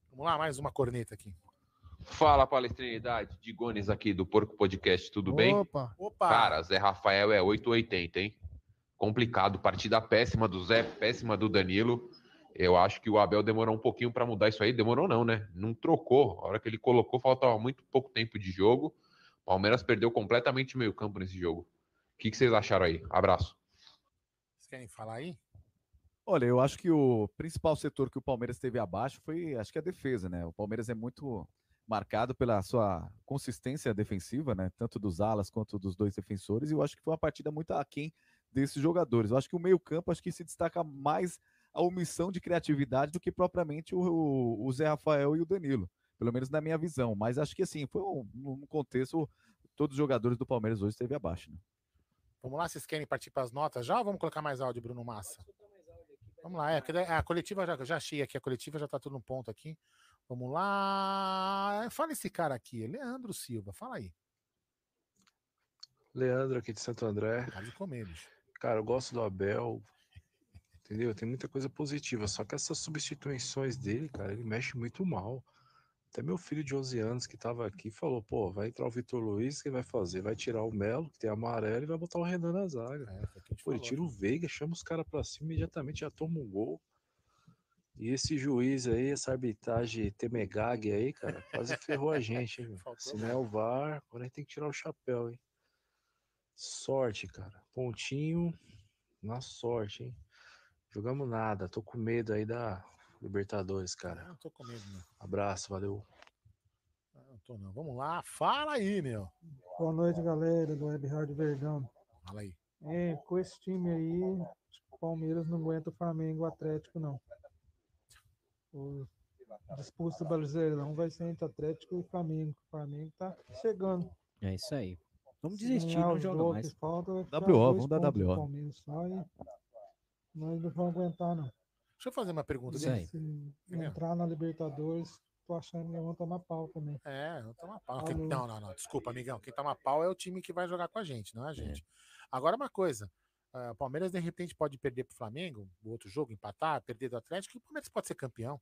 Vamos lá, mais uma corneta aqui. Fala, palestrinidade. Digones aqui do Porco Podcast, tudo bem? Opa, Opa! Cara, Zé Rafael é 880, hein? Complicado. Partida péssima do Zé, péssima do Danilo. Eu acho que o Abel demorou um pouquinho para mudar isso aí. Demorou não, né? Não trocou. A hora que ele colocou, faltava muito pouco tempo de jogo. Palmeiras perdeu completamente meio campo nesse jogo. O que, que vocês acharam aí? Abraço. Vocês querem falar aí? Olha, eu acho que o principal setor que o Palmeiras teve abaixo foi, acho que a defesa, né? O Palmeiras é muito marcado pela sua consistência defensiva, né? Tanto dos alas quanto dos dois defensores, e eu acho que foi uma partida muito aquém desses jogadores. Eu acho que o meio-campo acho que se destaca mais a omissão de criatividade do que propriamente o, o- o Zé Rafael e o Danilo, pelo menos na minha visão. Mas acho que assim, foi um, um contexto, todos os jogadores do Palmeiras hoje esteve abaixo, né? Vamos lá, vocês querem partir para as notas já ou vamos colocar mais áudio, Bruno Massa? Vamos lá, é, a coletiva já, já achei aqui, a coletiva já tá tudo no ponto aqui. Vamos lá. Fala esse cara aqui, Leandro Silva, fala aí. Leandro aqui de Santo André. Pode comer, bicho. Cara, eu gosto do Abel. Entendeu? Tem muita coisa positiva. Só que essas substituições dele, cara, ele mexe muito mal. Até meu filho de 11 anos que tava aqui falou: pô, vai entrar o Vitor Luiz, o que vai fazer? Vai tirar o Melo, que tem amarelo, e vai botar o Renan na zaga. É, Pô, ele tira o Veiga, chama os caras pra cima, imediatamente já toma um gol. E esse juiz aí, essa arbitragem Temegag aí, cara, quase ferrou a gente, hein, *laughs* Se não é o VAR, agora a gente tem que tirar o chapéu, hein? Sorte, cara. Pontinho na sorte, hein? Jogamos nada. Tô com medo aí da Libertadores, cara. Não tô com medo, não. Abraço, valeu. Não tô não. Vamos lá, fala aí, meu. Boa noite, galera do Web Rádio Verdão. Fala aí. É, com esse time aí, o Palmeiras não aguenta o Flamengo e o Atlético, não. O disputa do Brasileirão vai ser entre Atlético e Flamengo. O Flamengo tá chegando. É isso aí. Vamos Se desistir, não joga mais. falta, WO, vamos dar WO. Nós não vamos aguentar, não. Deixa eu fazer uma pergunta. Se Entendeu? entrar na Libertadores, tô achando que vão tomar pau também. É, não toma pau. Quem-. Não, não, não. Desculpa, amigão. Quem toma pau é o time que vai jogar com a gente, não é a gente. Agora, uma coisa. ah, O Palmeiras, de repente, pode perder pro Flamengo, o outro jogo, empatar, perder do Atlético, e o Palmeiras pode ser campeão.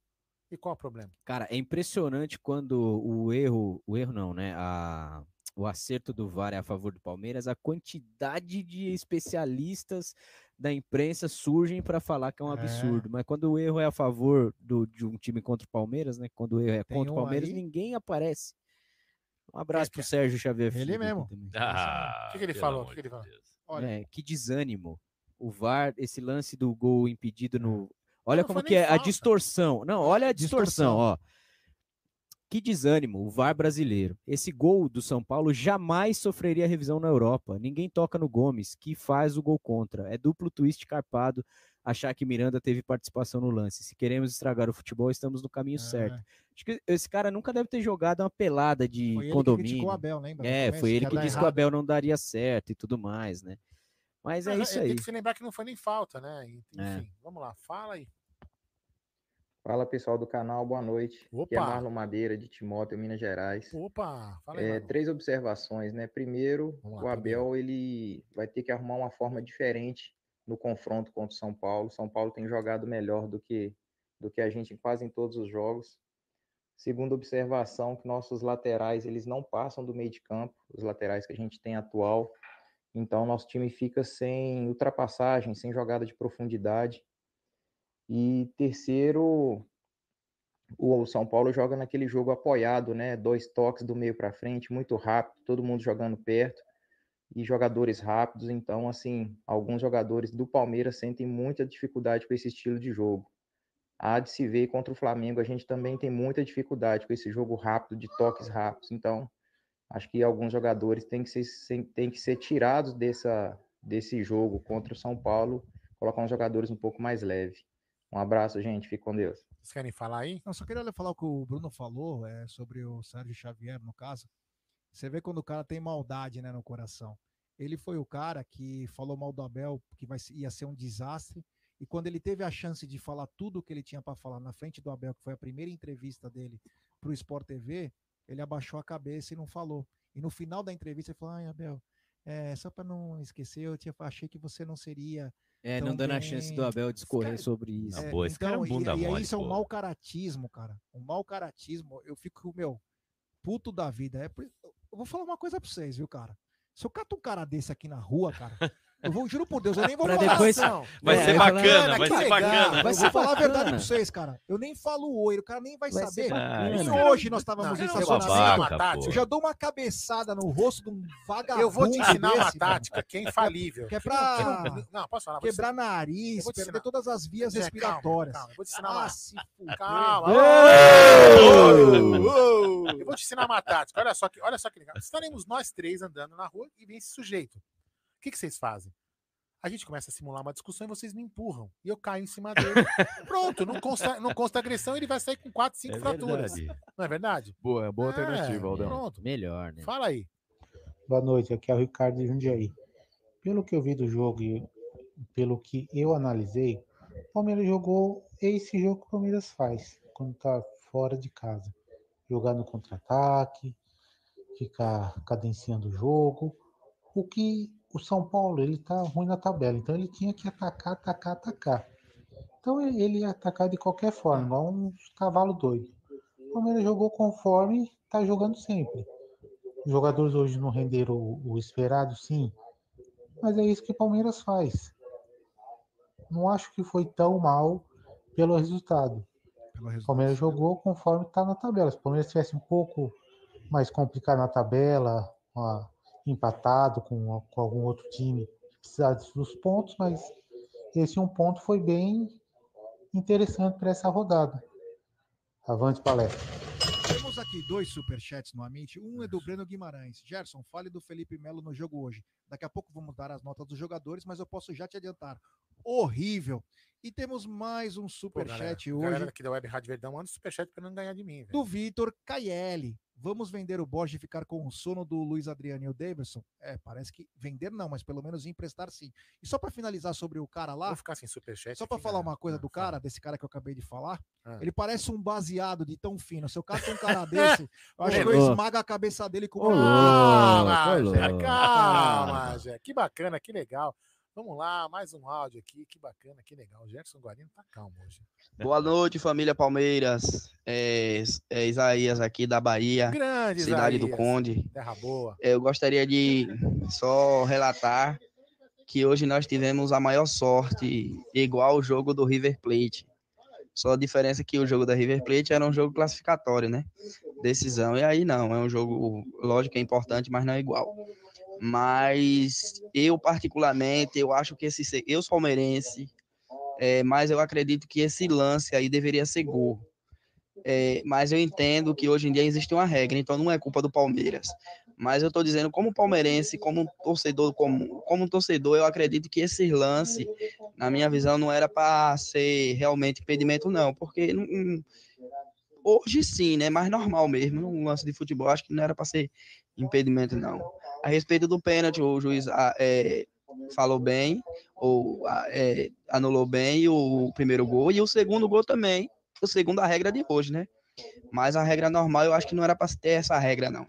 E qual é o problema? Cara, é impressionante quando o erro, o erro não, né? A, o acerto do VAR é a favor do Palmeiras, a quantidade de especialistas da imprensa surgem para falar que é um É. absurdo. Mas quando o erro é a favor do, de um time contra o Palmeiras, né? Quando o erro é Tem contra o um Palmeiras, aí- ninguém aparece. Um abraço que pro é? Sérgio Xavier Ele mesmo. Ah, O que que ele falou? O que que ele falou? Olha. É, que desânimo. O VAR, esse lance do gol impedido no. Olha Não como que é a falta. distorção. Não, olha a distorção, distorção. ó. Que desânimo, o VAR brasileiro. Esse gol do São Paulo jamais sofreria revisão na Europa. Ninguém toca no Gomes, que faz o gol contra. É duplo twist carpado achar que Miranda teve participação no lance. Se queremos estragar o futebol, estamos no caminho certo. É. Acho que esse cara nunca deve ter jogado uma pelada de Foi condomínio. Abel, lembra? É, foi ele que disse que o. Abel não daria certo e tudo mais, né? Mas é Não, isso Tem aí. que se lembrar que não foi nem falta, né? Enfim, É. vamos lá, fala aí. Fala pessoal do canal, boa noite. Aqui é Opa! Marlon Madeira de Timóteo, Minas Gerais. Opa, fala aí. É, três observações, né? Primeiro, lá, o Abel ele vai ter que arrumar uma forma diferente no confronto contra o São Paulo. São Paulo tem jogado melhor do que do que a gente quase em todos os jogos. Segunda observação, que nossos laterais eles não passam do meio de campo, os laterais que a gente tem atual. Então nosso time fica sem ultrapassagem, sem jogada de profundidade. E terceiro, o São Paulo joga naquele jogo apoiado, né? Dois toques do meio para frente, muito rápido, todo mundo jogando perto e jogadores rápidos. Então, assim, alguns jogadores do Palmeiras sentem muita dificuldade com esse estilo de jogo. Há de se ver contra o Flamengo, a gente também tem muita dificuldade com esse jogo rápido, de toques rápidos. Então, acho que alguns jogadores têm que ser, têm que ser tirados dessa, desse jogo contra o São Paulo, colocar uns jogadores um pouco mais leves. Um abraço, gente. Fique com Deus. Vocês querem falar aí? Não, só queria falar o que o Bruno falou é, sobre o Sérgio Xavier, no caso. Você vê quando o cara tem maldade né, no coração. Ele foi o cara que falou mal do Abel, que vai, ia ser um desastre. E quando ele teve a chance de falar tudo o que ele tinha para falar na frente do Abel, que foi a primeira entrevista dele para o Sport TV, ele abaixou a cabeça e não falou. E no final da entrevista ele falou: Ai, Abel, é, só para não esquecer, eu tinha, achei que você não seria. É, não dando a bem." chance do Abel discorrer sobre isso. É, pô, esse cara é um então, e- bunda e, aí mole, isso é um mau caratismo, cara. Um mau caratismo. Eu fico, meu, puto da vida. É, eu vou falar uma coisa pra vocês, viu, cara? Se eu cato um cara desse aqui na rua, cara, eu vou, juro por Deus, eu nem vou Pra falar. depois- não. Vai É, ser bacana, vai que ser legal, bacana. Vai ser falar a verdade bacana. pra vocês, cara. Eu nem falo oi, o cara nem vai, Vai ser saber. bacana. Nem hoje nós estávamos Não, te estacionamento. tática. Eu já dou uma cabeçada no rosto de um vagabundo. Eu vou te ensinar uma tática que é infalível. Que é pra não- Não, posso falar? Quebrar nariz, perder ensinar. todas as vias calma, respiratórias. calma, eu vou te ensinar Ah, uma- fuder. Calma. Eu vou te ensinar uma tática. Olha só que, olha só que legal. Estaremos nós três andando na rua e vem esse sujeito. O que, que vocês fazem? A gente começa a simular uma discussão e vocês me empurram. E eu caio em cima dele. Pronto, não consta, não consta agressão, ele vai sair com quatro, cinco É fraturas. verdade. Não é verdade? Boa, boa É, alternativa, Aldão. Pronto. Melhor, né? Fala aí. Boa noite, aqui é o Ricardo de Jundiaí. Pelo que eu vi do jogo e pelo que eu analisei, o Palmeiras jogou esse jogo que o Palmeiras faz quando tá fora de casa. Jogar no contra-ataque, ficar cadenciando o jogo. O que o São Paulo, ele tá ruim na tabela, então ele tinha que atacar, atacar, atacar. Então ele ia atacar de qualquer forma, igual um cavalo doido. O Palmeiras jogou conforme tá jogando sempre. Os jogadores hoje não renderam o, o esperado, sim. Mas é isso que o Palmeiras faz. Não acho que foi tão mal pelo resultado. O. Palmeiras jogou conforme está na tabela. Se o Palmeiras tivesse um pouco mais complicado na tabela, ó, empatado com, com algum outro time, precisasse dos pontos, mas esse um ponto foi bem interessante para essa rodada. Avante palestra. Temos aqui dois superchats no Amit. Um é do Breno Guimarães. Gerson, fale do Felipe Melo no jogo hoje. Daqui a pouco vamos dar as notas dos jogadores, mas eu posso já te adiantar. Horrível. E temos mais um galera, superchat galera hoje aqui da Web Rádio Verdão, manda um superchat pra não ganhar de mim, velho. do Vitor Caielli. Vamos vender o Borges e ficar com o sono do Luiz Adriano e o Davidson? É, parece que vender não, mas pelo menos emprestar sim. E só para finalizar sobre o cara lá, Vou ficar sem superchat. só para falar uma coisa Ah, do fala. cara, desse cara que eu acabei de falar, Ah. ele parece um baseado de tão fino. Se eu cato um cara *laughs* desse, eu acho que eu esmago a cabeça dele com uma Calma, calma, Jé. Que bacana, que legal. Vamos lá, mais um áudio aqui. Que bacana, que legal. O Gerson Guarino tá calmo hoje. Boa noite, família Palmeiras. É, é Isaías aqui da Bahia, Grande, cidade do Isaías. Conde. Terra boa. Eu gostaria de só relatar que hoje nós tivemos a maior sorte, igual o jogo do River Plate. Só a diferença é que o jogo da River Plate era um jogo classificatório, né? Decisão. E aí não, é um jogo, lógico é importante, mas não é igual. Mas eu, particularmente, eu acho que esse. se- Eu sou palmeirense, é, mas eu acredito que esse lance aí deveria ser gol. É, mas eu entendo que hoje em dia existe uma regra, então não é culpa do Palmeiras. Mas eu estou dizendo, como palmeirense, como um torcedor, como, como um torcedor, eu acredito que esse lance, na minha visão, não era para ser realmente impedimento, não, porque não- hoje sim, né? Mais normal mesmo, num lance de futebol, acho que não era para ser impedimento, não. A respeito do pênalti, o juiz ah, é, falou bem, ou ah, é, anulou bem o primeiro gol, e o segundo gol também, segundo a regra de hoje, né? Mas a regra normal, eu acho que não era para ter essa regra, não.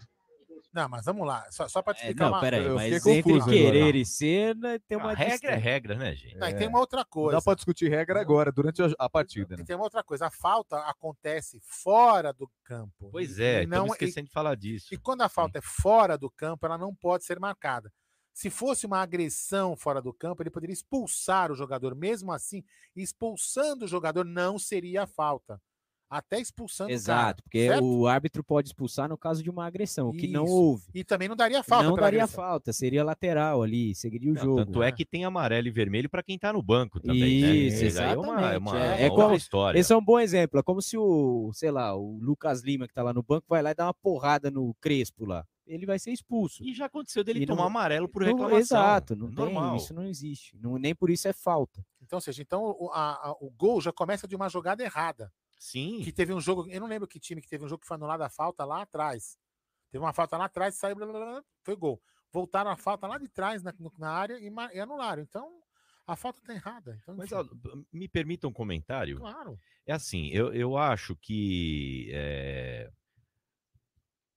Não, mas vamos lá. Só, só para te É, explicar não, uma peraí, eu mas entre querer agora. e ser, né, tem uma A regra é regra, né, gente? Não, e tem uma outra coisa. Dá para discutir regra agora, durante a, a partida, E né? tem uma outra coisa. A falta acontece fora do campo. Pois E- é, e estamos não, e, esquecendo de falar disso. e quando a falta é fora do campo, ela não pode ser marcada. Se fosse uma agressão fora do campo, ele poderia expulsar o jogador. Mesmo assim, expulsando o jogador não seria falta. Até expulsando Exato, o porque cara. certo? o árbitro pode expulsar no caso de uma agressão, o que não houve. E também não daria falta Não daria agressão. falta, seria lateral ali, seguiria o Não, jogo. tanto é que tem amarelo e vermelho para quem tá no banco também, Isso, né? Isso aí é exatamente. uma, é uma, é, uma é como, história. Esse é um bom exemplo. É como se o, sei lá, o Lucas Lima, que tá lá no banco, vai lá e dá uma porrada no Crespo lá. Ele vai ser expulso. E já aconteceu dele E tomar não- amarelo por não- reclamação. Exato, não É tem, normal. isso não existe. Não, nem por isso é falta. Então, ou seja, então o, a- a- o gol já começa de uma jogada errada. Sim. Que teve um jogo, eu não lembro que time que teve um jogo que foi anulada a falta lá atrás. Teve uma falta lá atrás, saiu, blá, blá, blá, foi gol. Voltaram a falta lá de trás na, na área e, e anularam. Então, a falta tá errada. Então, Mas ó, me permita um comentário. claro. É assim, eu, eu acho que é,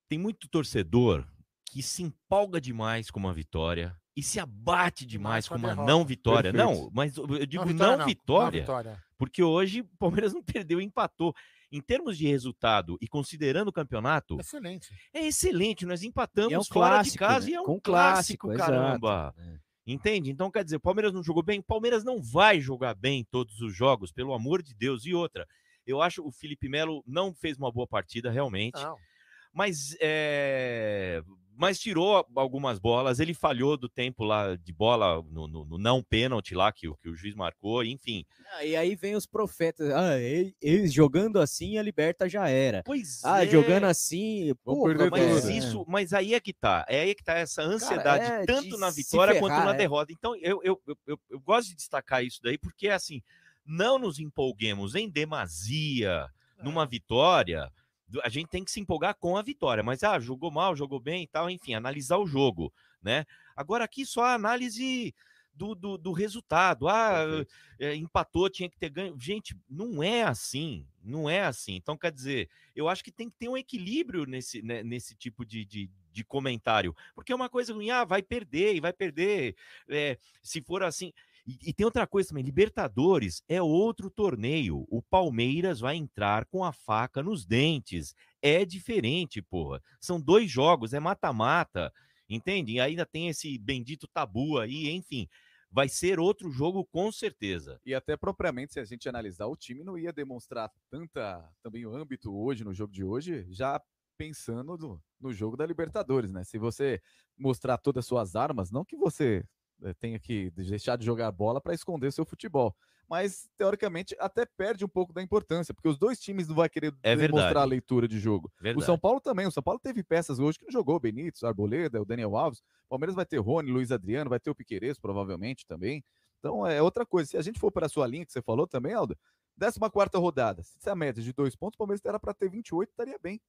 tem muito torcedor que se empolga demais com uma vitória e se abate demais com uma derrota. não vitória. Perfeito. Não, mas eu digo vitória não, não, não vitória, vitória. Porque hoje o Palmeiras não perdeu, empatou. Em termos de resultado e considerando o campeonato, Excelente. é excelente. Nós empatamos é um fora clássico, de casa né? e é um Com clássico, clássico, caramba. exato, Entende? Então, quer dizer, o Palmeiras não jogou bem, o Palmeiras não vai jogar bem todos os jogos, pelo amor de Deus. E outra, eu acho que o Felipe Melo não fez uma boa partida, realmente. Não. Mas, é, mas tirou algumas bolas, ele falhou do tempo lá de bola no, no- no não pênalti lá que, o- que o juiz marcou, enfim. Ah, e aí vem os profetas. Ah, eles jogando assim, a liberta já era. Pois ah, é. jogando assim, porra, mas é. isso, mas aí é que tá, é aí que tá essa ansiedade, é tanto na vitória quanto na é. derrota. Então, eu, eu, eu, eu, eu gosto de destacar isso daí, porque assim, não nos empolguemos em demasia numa vitória. A gente tem que se empolgar com a vitória, mas ah, jogou mal, jogou bem e tal, enfim, analisar o jogo, né? Agora aqui só a análise do, do, do resultado. Ah, é, empatou, tinha que ter ganho. Gente, não é assim, não é assim. Então, quer dizer, eu acho que tem que ter um equilíbrio nesse, né, nesse tipo de, de, de comentário, porque é uma coisa ruim, ah, vai perder e vai perder. é, se for assim. E, e tem outra coisa também: Libertadores é outro torneio. O Palmeiras vai entrar com a faca nos dentes. É diferente, porra. São dois jogos, é mata-mata, entende? E ainda tem esse bendito tabu aí, enfim. Vai ser outro jogo com certeza. E até propriamente, se a gente analisar, o time não ia demonstrar tanta também o âmbito hoje, no jogo de hoje, já pensando no, no jogo da Libertadores, né? Se você mostrar todas as suas armas, não que você tenha que deixar de jogar bola para esconder seu futebol, mas teoricamente até perde um pouco da importância, porque os dois times não vai querer É demonstrar a leitura de jogo. O Verdade. São Paulo também, o São Paulo teve peças hoje que não jogou, Benítez, Arboleda, o Daniel Alves, o Palmeiras vai ter Rony, Luiz Adriano, vai ter o Piqueires provavelmente também. Então é outra coisa. Se a gente for para a sua linha que você falou também, Aldo, 14 rodada. Se a média de dois pontos, o Palmeiras era para ter 28, estaria bem.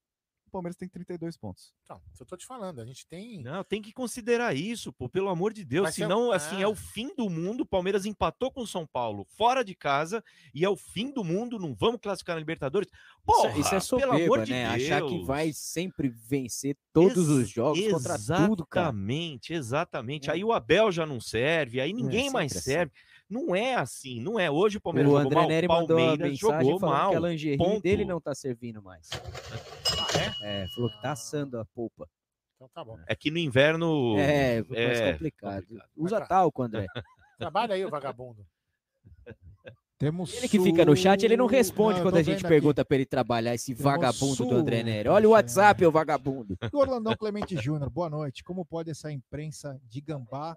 O Palmeiras tem 32 pontos. Então, isso eu tô te falando. A gente tem. Não, tem que considerar isso, pô, pelo amor de Deus. Um- Senão, assim, é é. o fim do mundo. O Palmeiras empatou com o São Paulo fora de casa e é o fim do mundo. Não vamos classificar na Libertadores. Porra, isso, é- isso é pelo soberba, amor de né? Deus. Achar que vai sempre vencer todos os Ex- jogos contra tudo, cara. Exatamente, exatamente. Aí o Abel já não serve, aí ninguém mais sempre assim. serve. Não é assim, não é. Hoje o Palmeiras O jogou André mal, Neri o mandou uma Palmeiras mensagem jogou falando mal. que a lingerie ponto. dele não tá servindo mais. Ah, é? falou que tá assando a polpa. Então tá bom. É que no inverno É, mais é complicado. Usa talco, André. Trabalha aí, o vagabundo. Temos Ele que fica no chat, ele não responde Não, quando a gente pergunta pra ele trabalhar esse Temos vagabundo do André Nery. superchat. Olha o WhatsApp, ô vagabundo. E o Orlandão Clemente Júnior, boa noite. Como pode essa imprensa de gambá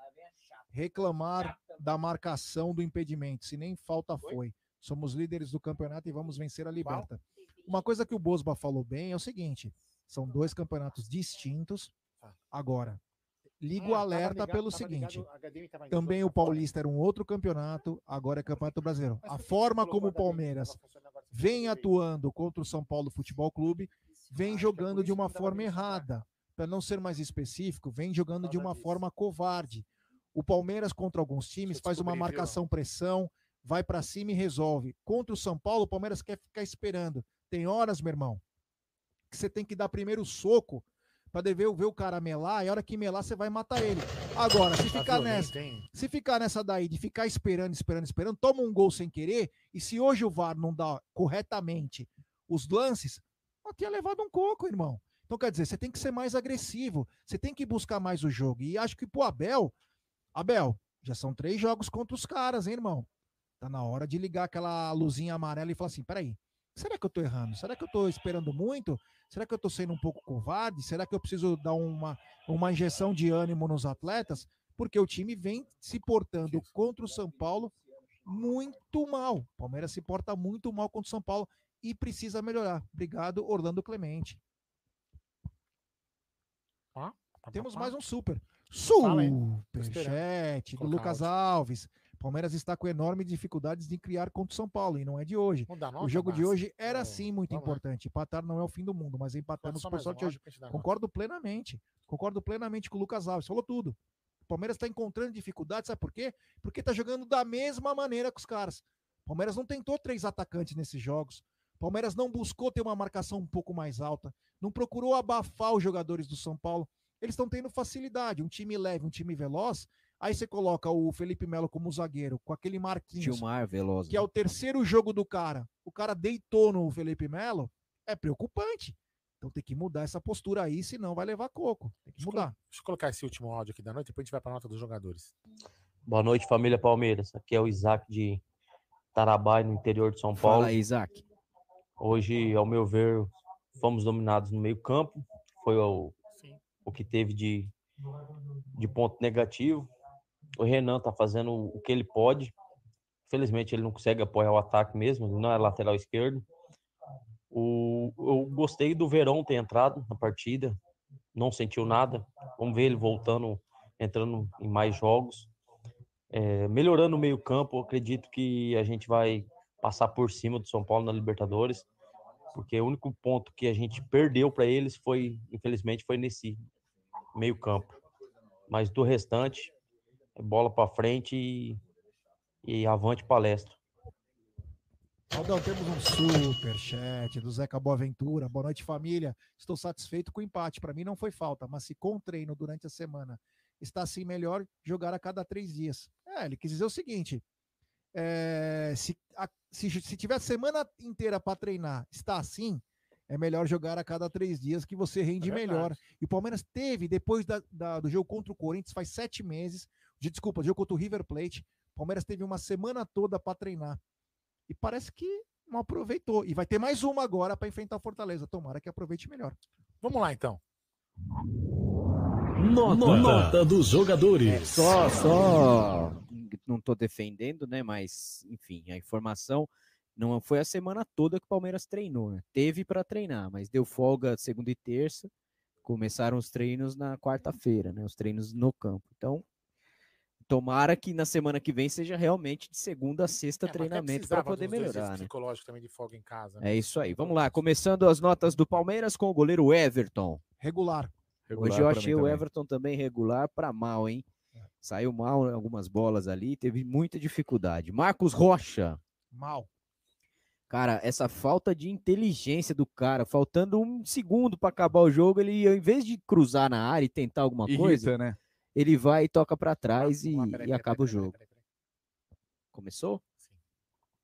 reclamar da marcação do impedimento, se nem falta foi? Somos líderes do campeonato e vamos vencer a Liberta. Uma coisa que o Bosba falou bem é o seguinte: são dois campeonatos distintos. Agora, ligo o Ah, tava alerta ligado- pelo seguinte: ligado, o também o Paulista era um outro campeonato, agora é Campeonato Brasileiro. A forma como o Palmeiras vem atuando contra o São Paulo Futebol Clube, vem jogando de uma forma errada. Para não ser mais específico, vem jogando de uma forma covarde. O Palmeiras contra alguns times faz uma descobrir, viu? marcação pressão, vai para cima e resolve. Contra o São Paulo, o Palmeiras quer ficar esperando. Tem horas, meu irmão, que você tem que dar primeiro o soco para ver, ver o cara melar, e a hora que melar você vai matar ele. Agora, se Tá ficar nessa, se ficar nessa daí de ficar esperando, esperando, esperando, toma um gol sem querer, e se hoje o VAR não dá corretamente os lances, eu tinha levado um coco, irmão. Então, quer dizer, você tem que ser mais agressivo, você tem que buscar mais o jogo. E acho que pro Abel, Abel, já são três jogos contra os caras, hein, irmão? Tá na hora de ligar aquela luzinha amarela e falar assim: peraí, será que eu tô errando? Será que eu tô esperando muito? Será que eu tô sendo um pouco covarde? Será que eu preciso dar uma, uma injeção de ânimo nos atletas? Porque o time vem se portando contra o São Paulo muito mal. O Palmeiras se porta muito mal contra o São Paulo e precisa melhorar. Obrigado, Orlando Clemente. Pá, Temos pá, mais um super. Superchat do Lucas. Alves. Palmeiras está com enormes dificuldades de criar contra o São Paulo e não é de hoje. O jogo de Márcio? hoje era sim muito vamos lá. importante. Empatar não é o fim do mundo, mas empatar Conta nos só por sorte hoje. Concordo plenamente. Concordo plenamente com o Lucas Alves. Falou tudo. O Palmeiras está encontrando dificuldades, sabe por quê? Porque está jogando da mesma maneira que os caras. O Palmeiras não tentou três atacantes nesses jogos. O Palmeiras não buscou ter uma marcação um pouco mais alta. Não procurou abafar os jogadores do São Paulo. Eles estão tendo facilidade. Um time leve, um time veloz. Aí você coloca o Felipe Melo como zagueiro, com aquele Marquinhos Gilmar Veloz. que é o terceiro jogo do cara, o cara deitou no Felipe Melo, é preocupante. Então tem que mudar essa postura aí, senão vai levar coco. Tem que mudar. Deixa eu colocar esse último áudio aqui da noite, depois a gente vai pra nota dos jogadores. Boa noite, família Palmeiras. Aqui é o Isaac de Tarabai, no interior de São Paulo. Fala aí, Isaac. Hoje, ao meu ver, fomos dominados no meio-campo. Foi o, o que teve de, de ponto negativo. O Renan tá fazendo o que ele pode. Felizmente, ele não consegue apoiar o ataque mesmo, ele não é lateral esquerdo. O, eu gostei do Verão ter entrado na partida, não sentiu nada. Vamos ver ele voltando, entrando em mais jogos. É, melhorando o meio-campo, acredito que a gente vai passar por cima do São Paulo na Libertadores, porque o único ponto que a gente perdeu para eles foi, infelizmente, foi nesse meio-campo. Mas do restante, bola para frente e, e avante palestra. Aldão, temos um super chat do Zeca Boaventura. Boa noite, família. Estou satisfeito com o empate. Para mim não foi falta, mas se com treino durante a semana está assim melhor, jogar a cada três dias. É, ele quis dizer o seguinte: é, se, a- se, se tiver a semana inteira para treinar, está assim, é melhor jogar a cada três dias que você rende É melhor. E o Palmeiras teve, depois da- da- do jogo contra o Corinthians, faz sete meses, de, desculpa, jogo contra o River Plate, o Palmeiras teve uma semana toda para treinar. E parece que não aproveitou. E vai ter mais uma agora para enfrentar o Fortaleza. Tomara que aproveite melhor. Vamos lá, então. Nota, Nota dos É, jogadores. só, só, não estou defendendo, né? Mas, enfim, a informação não foi a semana toda que o Palmeiras treinou. Né? Teve para treinar, mas deu folga segunda e terça. Começaram os treinos na quarta-feira, né? Os treinos no campo. Então, tomara que na semana que vem seja realmente de segunda a sexta É, treinamento para poder melhorar, né? psicológico também de folga em casa. né? É isso aí. Vamos lá, começando as notas do Palmeiras com o goleiro Everton. Regular. Regular Hoje eu achei o também. Everton também regular para mal, hein? Saiu mal em algumas bolas ali, teve muita dificuldade. Marcos Rocha. Mal. Cara, essa falta de inteligência do cara, faltando um segundo para acabar o jogo, ele, ao invés de cruzar na área e tentar alguma Irrita, coisa, né? Ele vai e toca para trás e, peraí, e peraí, acaba o jogo. Começou?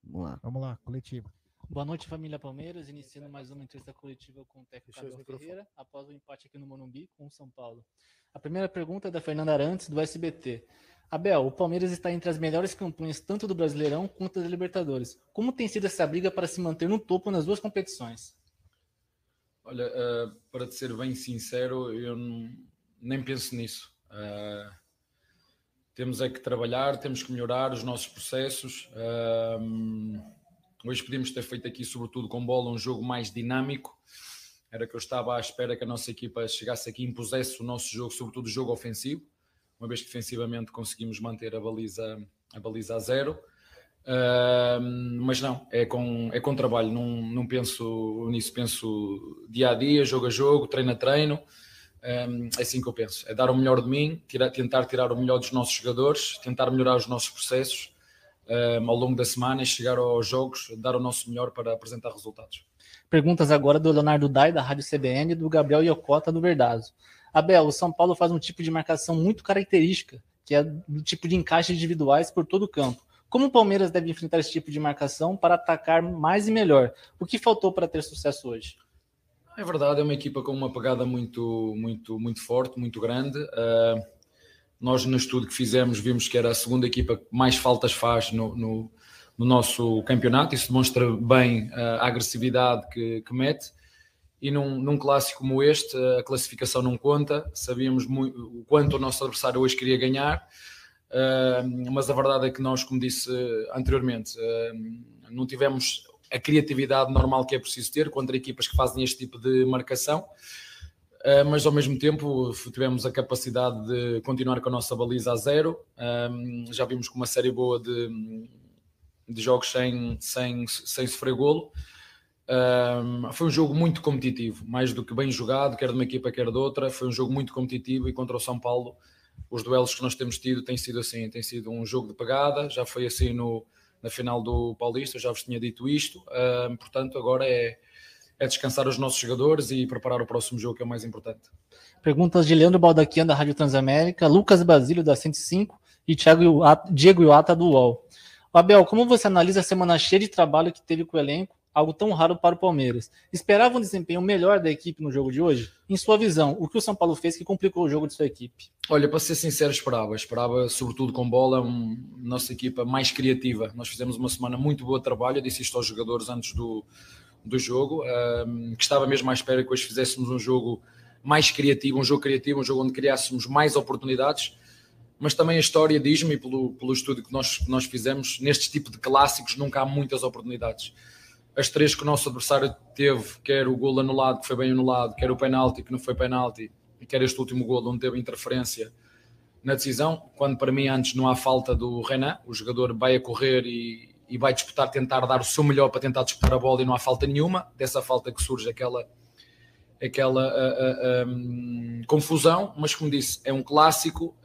Vamos lá. Vamos lá, coletivo. Boa noite, família Palmeiras. Iniciando mais uma entrevista coletiva com o técnico Deixa os Abel microfones. Ferreira, após o empate aqui no Morumbi com o São Paulo. A primeira pergunta é da Fernanda Arantes, do SBT. Abel, o Palmeiras está entre as melhores campanhas tanto do Brasileirão quanto da Libertadores. Como tem sido essa briga para se manter no topo nas duas competições? Olha, eh, para te ser bem sincero, eu não- nem penso nisso. Eh, temos é que trabalhar, temos que melhorar os nossos processos. Ahm, hoje podíamos ter feito aqui, sobretudo com bola, um jogo mais dinâmico. Era que eu estava à espera que a nossa equipa chegasse aqui e impusesse o nosso jogo, sobretudo o jogo ofensivo, uma vez que defensivamente conseguimos manter a baliza a, baliza a zero. Ahm, mas não, é com, é com trabalho, não, não penso nisso, penso dia a dia, jogo a jogo, treino a treino. É assim que eu penso: é dar o melhor de mim, tirar- tentar tirar o melhor dos nossos jogadores, tentar melhorar os nossos processos ahm, ao longo da semana e chegar aos jogos, dar o nosso melhor para apresentar resultados. Perguntas agora do Leonardo Dai, da Rádio CBN, e do Gabriel Iocota, do Verdazo. Abel, o São Paulo faz um tipo de marcação muito característica, que é do tipo de encaixe individuais por todo o campo. Como o Palmeiras deve enfrentar esse tipo de marcação para atacar mais e melhor? O que faltou para ter sucesso hoje? É verdade, é uma equipa com uma pegada muito, muito, muito forte, muito grande. Uh, nós, no estudo que fizemos, vimos que era a segunda equipa que mais faltas faz no, no, no nosso campeonato. Isso demonstra bem uh, a agressividade que, que mete. E num, num, clássico como este, a classificação não conta. Sabíamos muito, o quanto o nosso adversário hoje queria ganhar, uh, mas a verdade é que nós, como disse anteriormente, não tivemos a criatividade normal que é preciso ter contra equipas que fazem este tipo de marcação. Uh, mas ao mesmo tempo tivemos a capacidade de continuar com a nossa baliza a zero. já vimos com uma série boa de, de jogos sem, sem, sem sofrer golo. Um, foi um jogo muito competitivo, mais do que bem jogado, quer de uma equipa, quer de outra. Foi um jogo muito competitivo e contra o São Paulo, os duelos que nós temos tido têm sido assim: tem sido um jogo de pegada. Já foi assim no, na final do Paulista, já vos tinha dito isto. Um, portanto, agora é, é descansar os nossos jogadores e preparar o próximo jogo, que é o mais importante. Perguntas de Leandro Baldaquian, da Rádio Transamérica, Lucas Basílio, da 105 e Thiago, Diego Iwata, do UOL. Abel, como você analisa a semana cheia de trabalho que teve com o elenco, algo tão raro para o Palmeiras? Esperava um desempenho melhor da equipe no jogo de hoje? Em sua visão, o que o São Paulo fez que complicou o jogo de sua equipe? Olha, para ser sincero, esperava. Esperava, sobretudo com bola, um, nossa equipa mais criativa. Nós fizemos uma semana muito boa de trabalho, eu disse isto aos jogadores antes do, do jogo, um, que estava mesmo à espera que hoje fizéssemos um jogo mais criativo, um jogo criativo, um jogo onde criássemos mais oportunidades mas também a história diz-me, pelo, pelo estudo que nós, que nós fizemos, nestes tipo de clássicos nunca há muitas oportunidades. As três que o nosso adversário teve, quer o gol anulado, que foi bem anulado, quer o penalti, que não foi penalti, e quer este último gol, onde teve interferência na decisão, quando para mim antes não há falta do Renan, o jogador vai a correr e, e vai disputar, tentar dar o seu melhor para tentar disputar a bola e não há falta nenhuma, dessa falta que surge aquela aquela uh, uh, um, confusão, mas como disse, é um clássico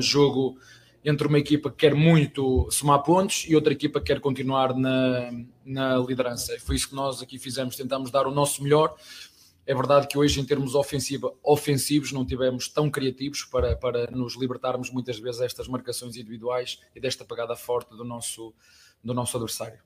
jogo entre uma equipa que quer muito somar pontos e outra equipa que quer continuar na, na liderança. Foi isso que nós aqui fizemos, tentamos dar o nosso melhor. É verdade que hoje, em termos ofensiva, ofensivos, não tivemos tão criativos para, para nos libertarmos muitas vezes destas marcações individuais e desta pegada forte do nosso, do nosso adversário.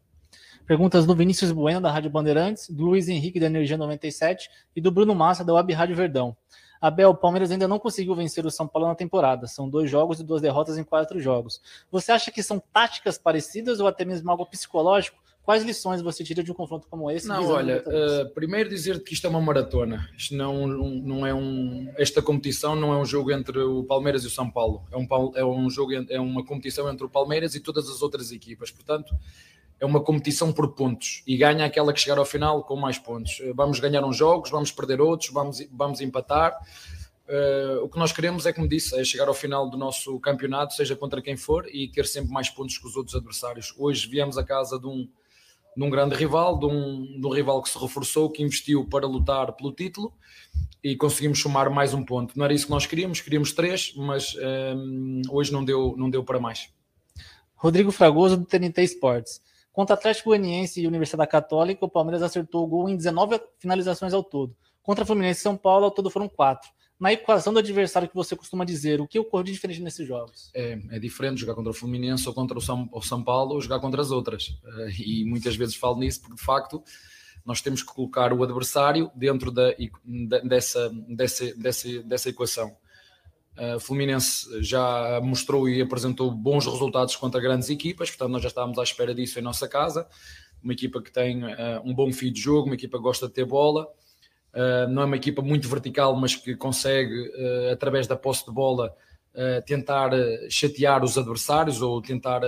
Perguntas do Vinícius Bueno, da Rádio Bandeirantes, do Luiz Henrique, da Energia 97 e do Bruno Massa, da Web Rádio Verdão. Abel, o Palmeiras ainda não conseguiu vencer o São Paulo na temporada. São dois jogos e duas derrotas em quatro jogos. Você acha que são táticas parecidas ou até mesmo algo psicológico? Quais lições você tira de um confronto como esse? Não, olha, uh, primeiro dizer que isto é uma maratona. Isto não, não é um. Esta competição não é um jogo entre o Palmeiras e o São Paulo. É um, é um jogo, é uma competição entre o Palmeiras e todas as outras equipas. Portanto, é uma competição por pontos e ganha aquela que chegar ao final com mais pontos. Eh, vamos ganhar uns jogos, vamos perder outros, vamos, vamos empatar. Uh, o que nós queremos é, como disse, é chegar ao final do nosso campeonato, seja contra quem for, e ter sempre mais pontos que os outros adversários. Hoje viemos a casa de um, de um grande rival, de um, de um rival que se reforçou, que investiu para lutar pelo título e conseguimos somar mais um ponto. Não era isso que nós queríamos, queríamos três, mas eh, hoje não deu, não deu para mais. Rodrigo Fragoso, do TNT Esportes. Contra Atlético Goianiense e Universidade Católica, o Palmeiras acertou o gol em 19 finalizações ao todo. Contra Fluminense e São Paulo, ao todo foram quatro. Na equação do adversário que você costuma dizer, o que ocorreu de diferente nesses jogos? É, é diferente jogar contra o Fluminense ou contra o São, o São Paulo ou jogar contra as outras. Eh, e muitas vezes falo nisso porque, de facto, nós temos que colocar o adversário dentro da, dessa, dessa, dessa, dessa equação. O Fluminense já mostrou e apresentou bons resultados contra grandes equipas, portanto, nós já estávamos à espera disso em nossa casa. Uma equipa que tem uh, um bom fio de jogo, uma equipa que gosta de ter bola. Uh, não é uma equipa muito vertical, mas que consegue, uh, através da posse de bola, tentar chatear os adversários ou tentar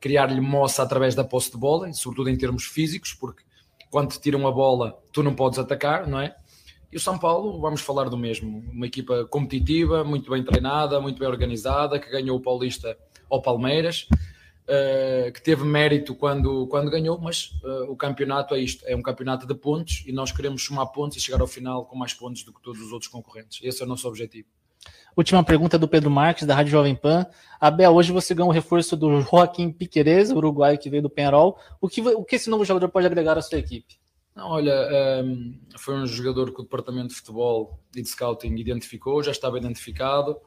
criar-lhe moça através da posse de bola, sobretudo em termos físicos, porque quando te tiram a bola, tu não podes atacar, não é? E o São Paulo, vamos falar do mesmo. Uma equipa competitiva, muito bem treinada, muito bem organizada, que ganhou o Paulista ao Palmeiras, uh, que teve mérito quando, quando ganhou, mas uh, o campeonato é isto: é um campeonato de pontos e nós queremos somar pontos e chegar ao final com mais pontos do que todos os outros concorrentes. Esse é o nosso objetivo. Última pergunta do Pedro Marques, da Rádio Jovem Pan. Abel, hoje você ganhou o reforço do Joaquim Piquerez, uruguaio que veio do Penarol. O que, o que esse novo jogador pode agregar à sua equipe? Não, olha, um, foi um jogador que o departamento de futebol e de scouting identificou, já estava identificado.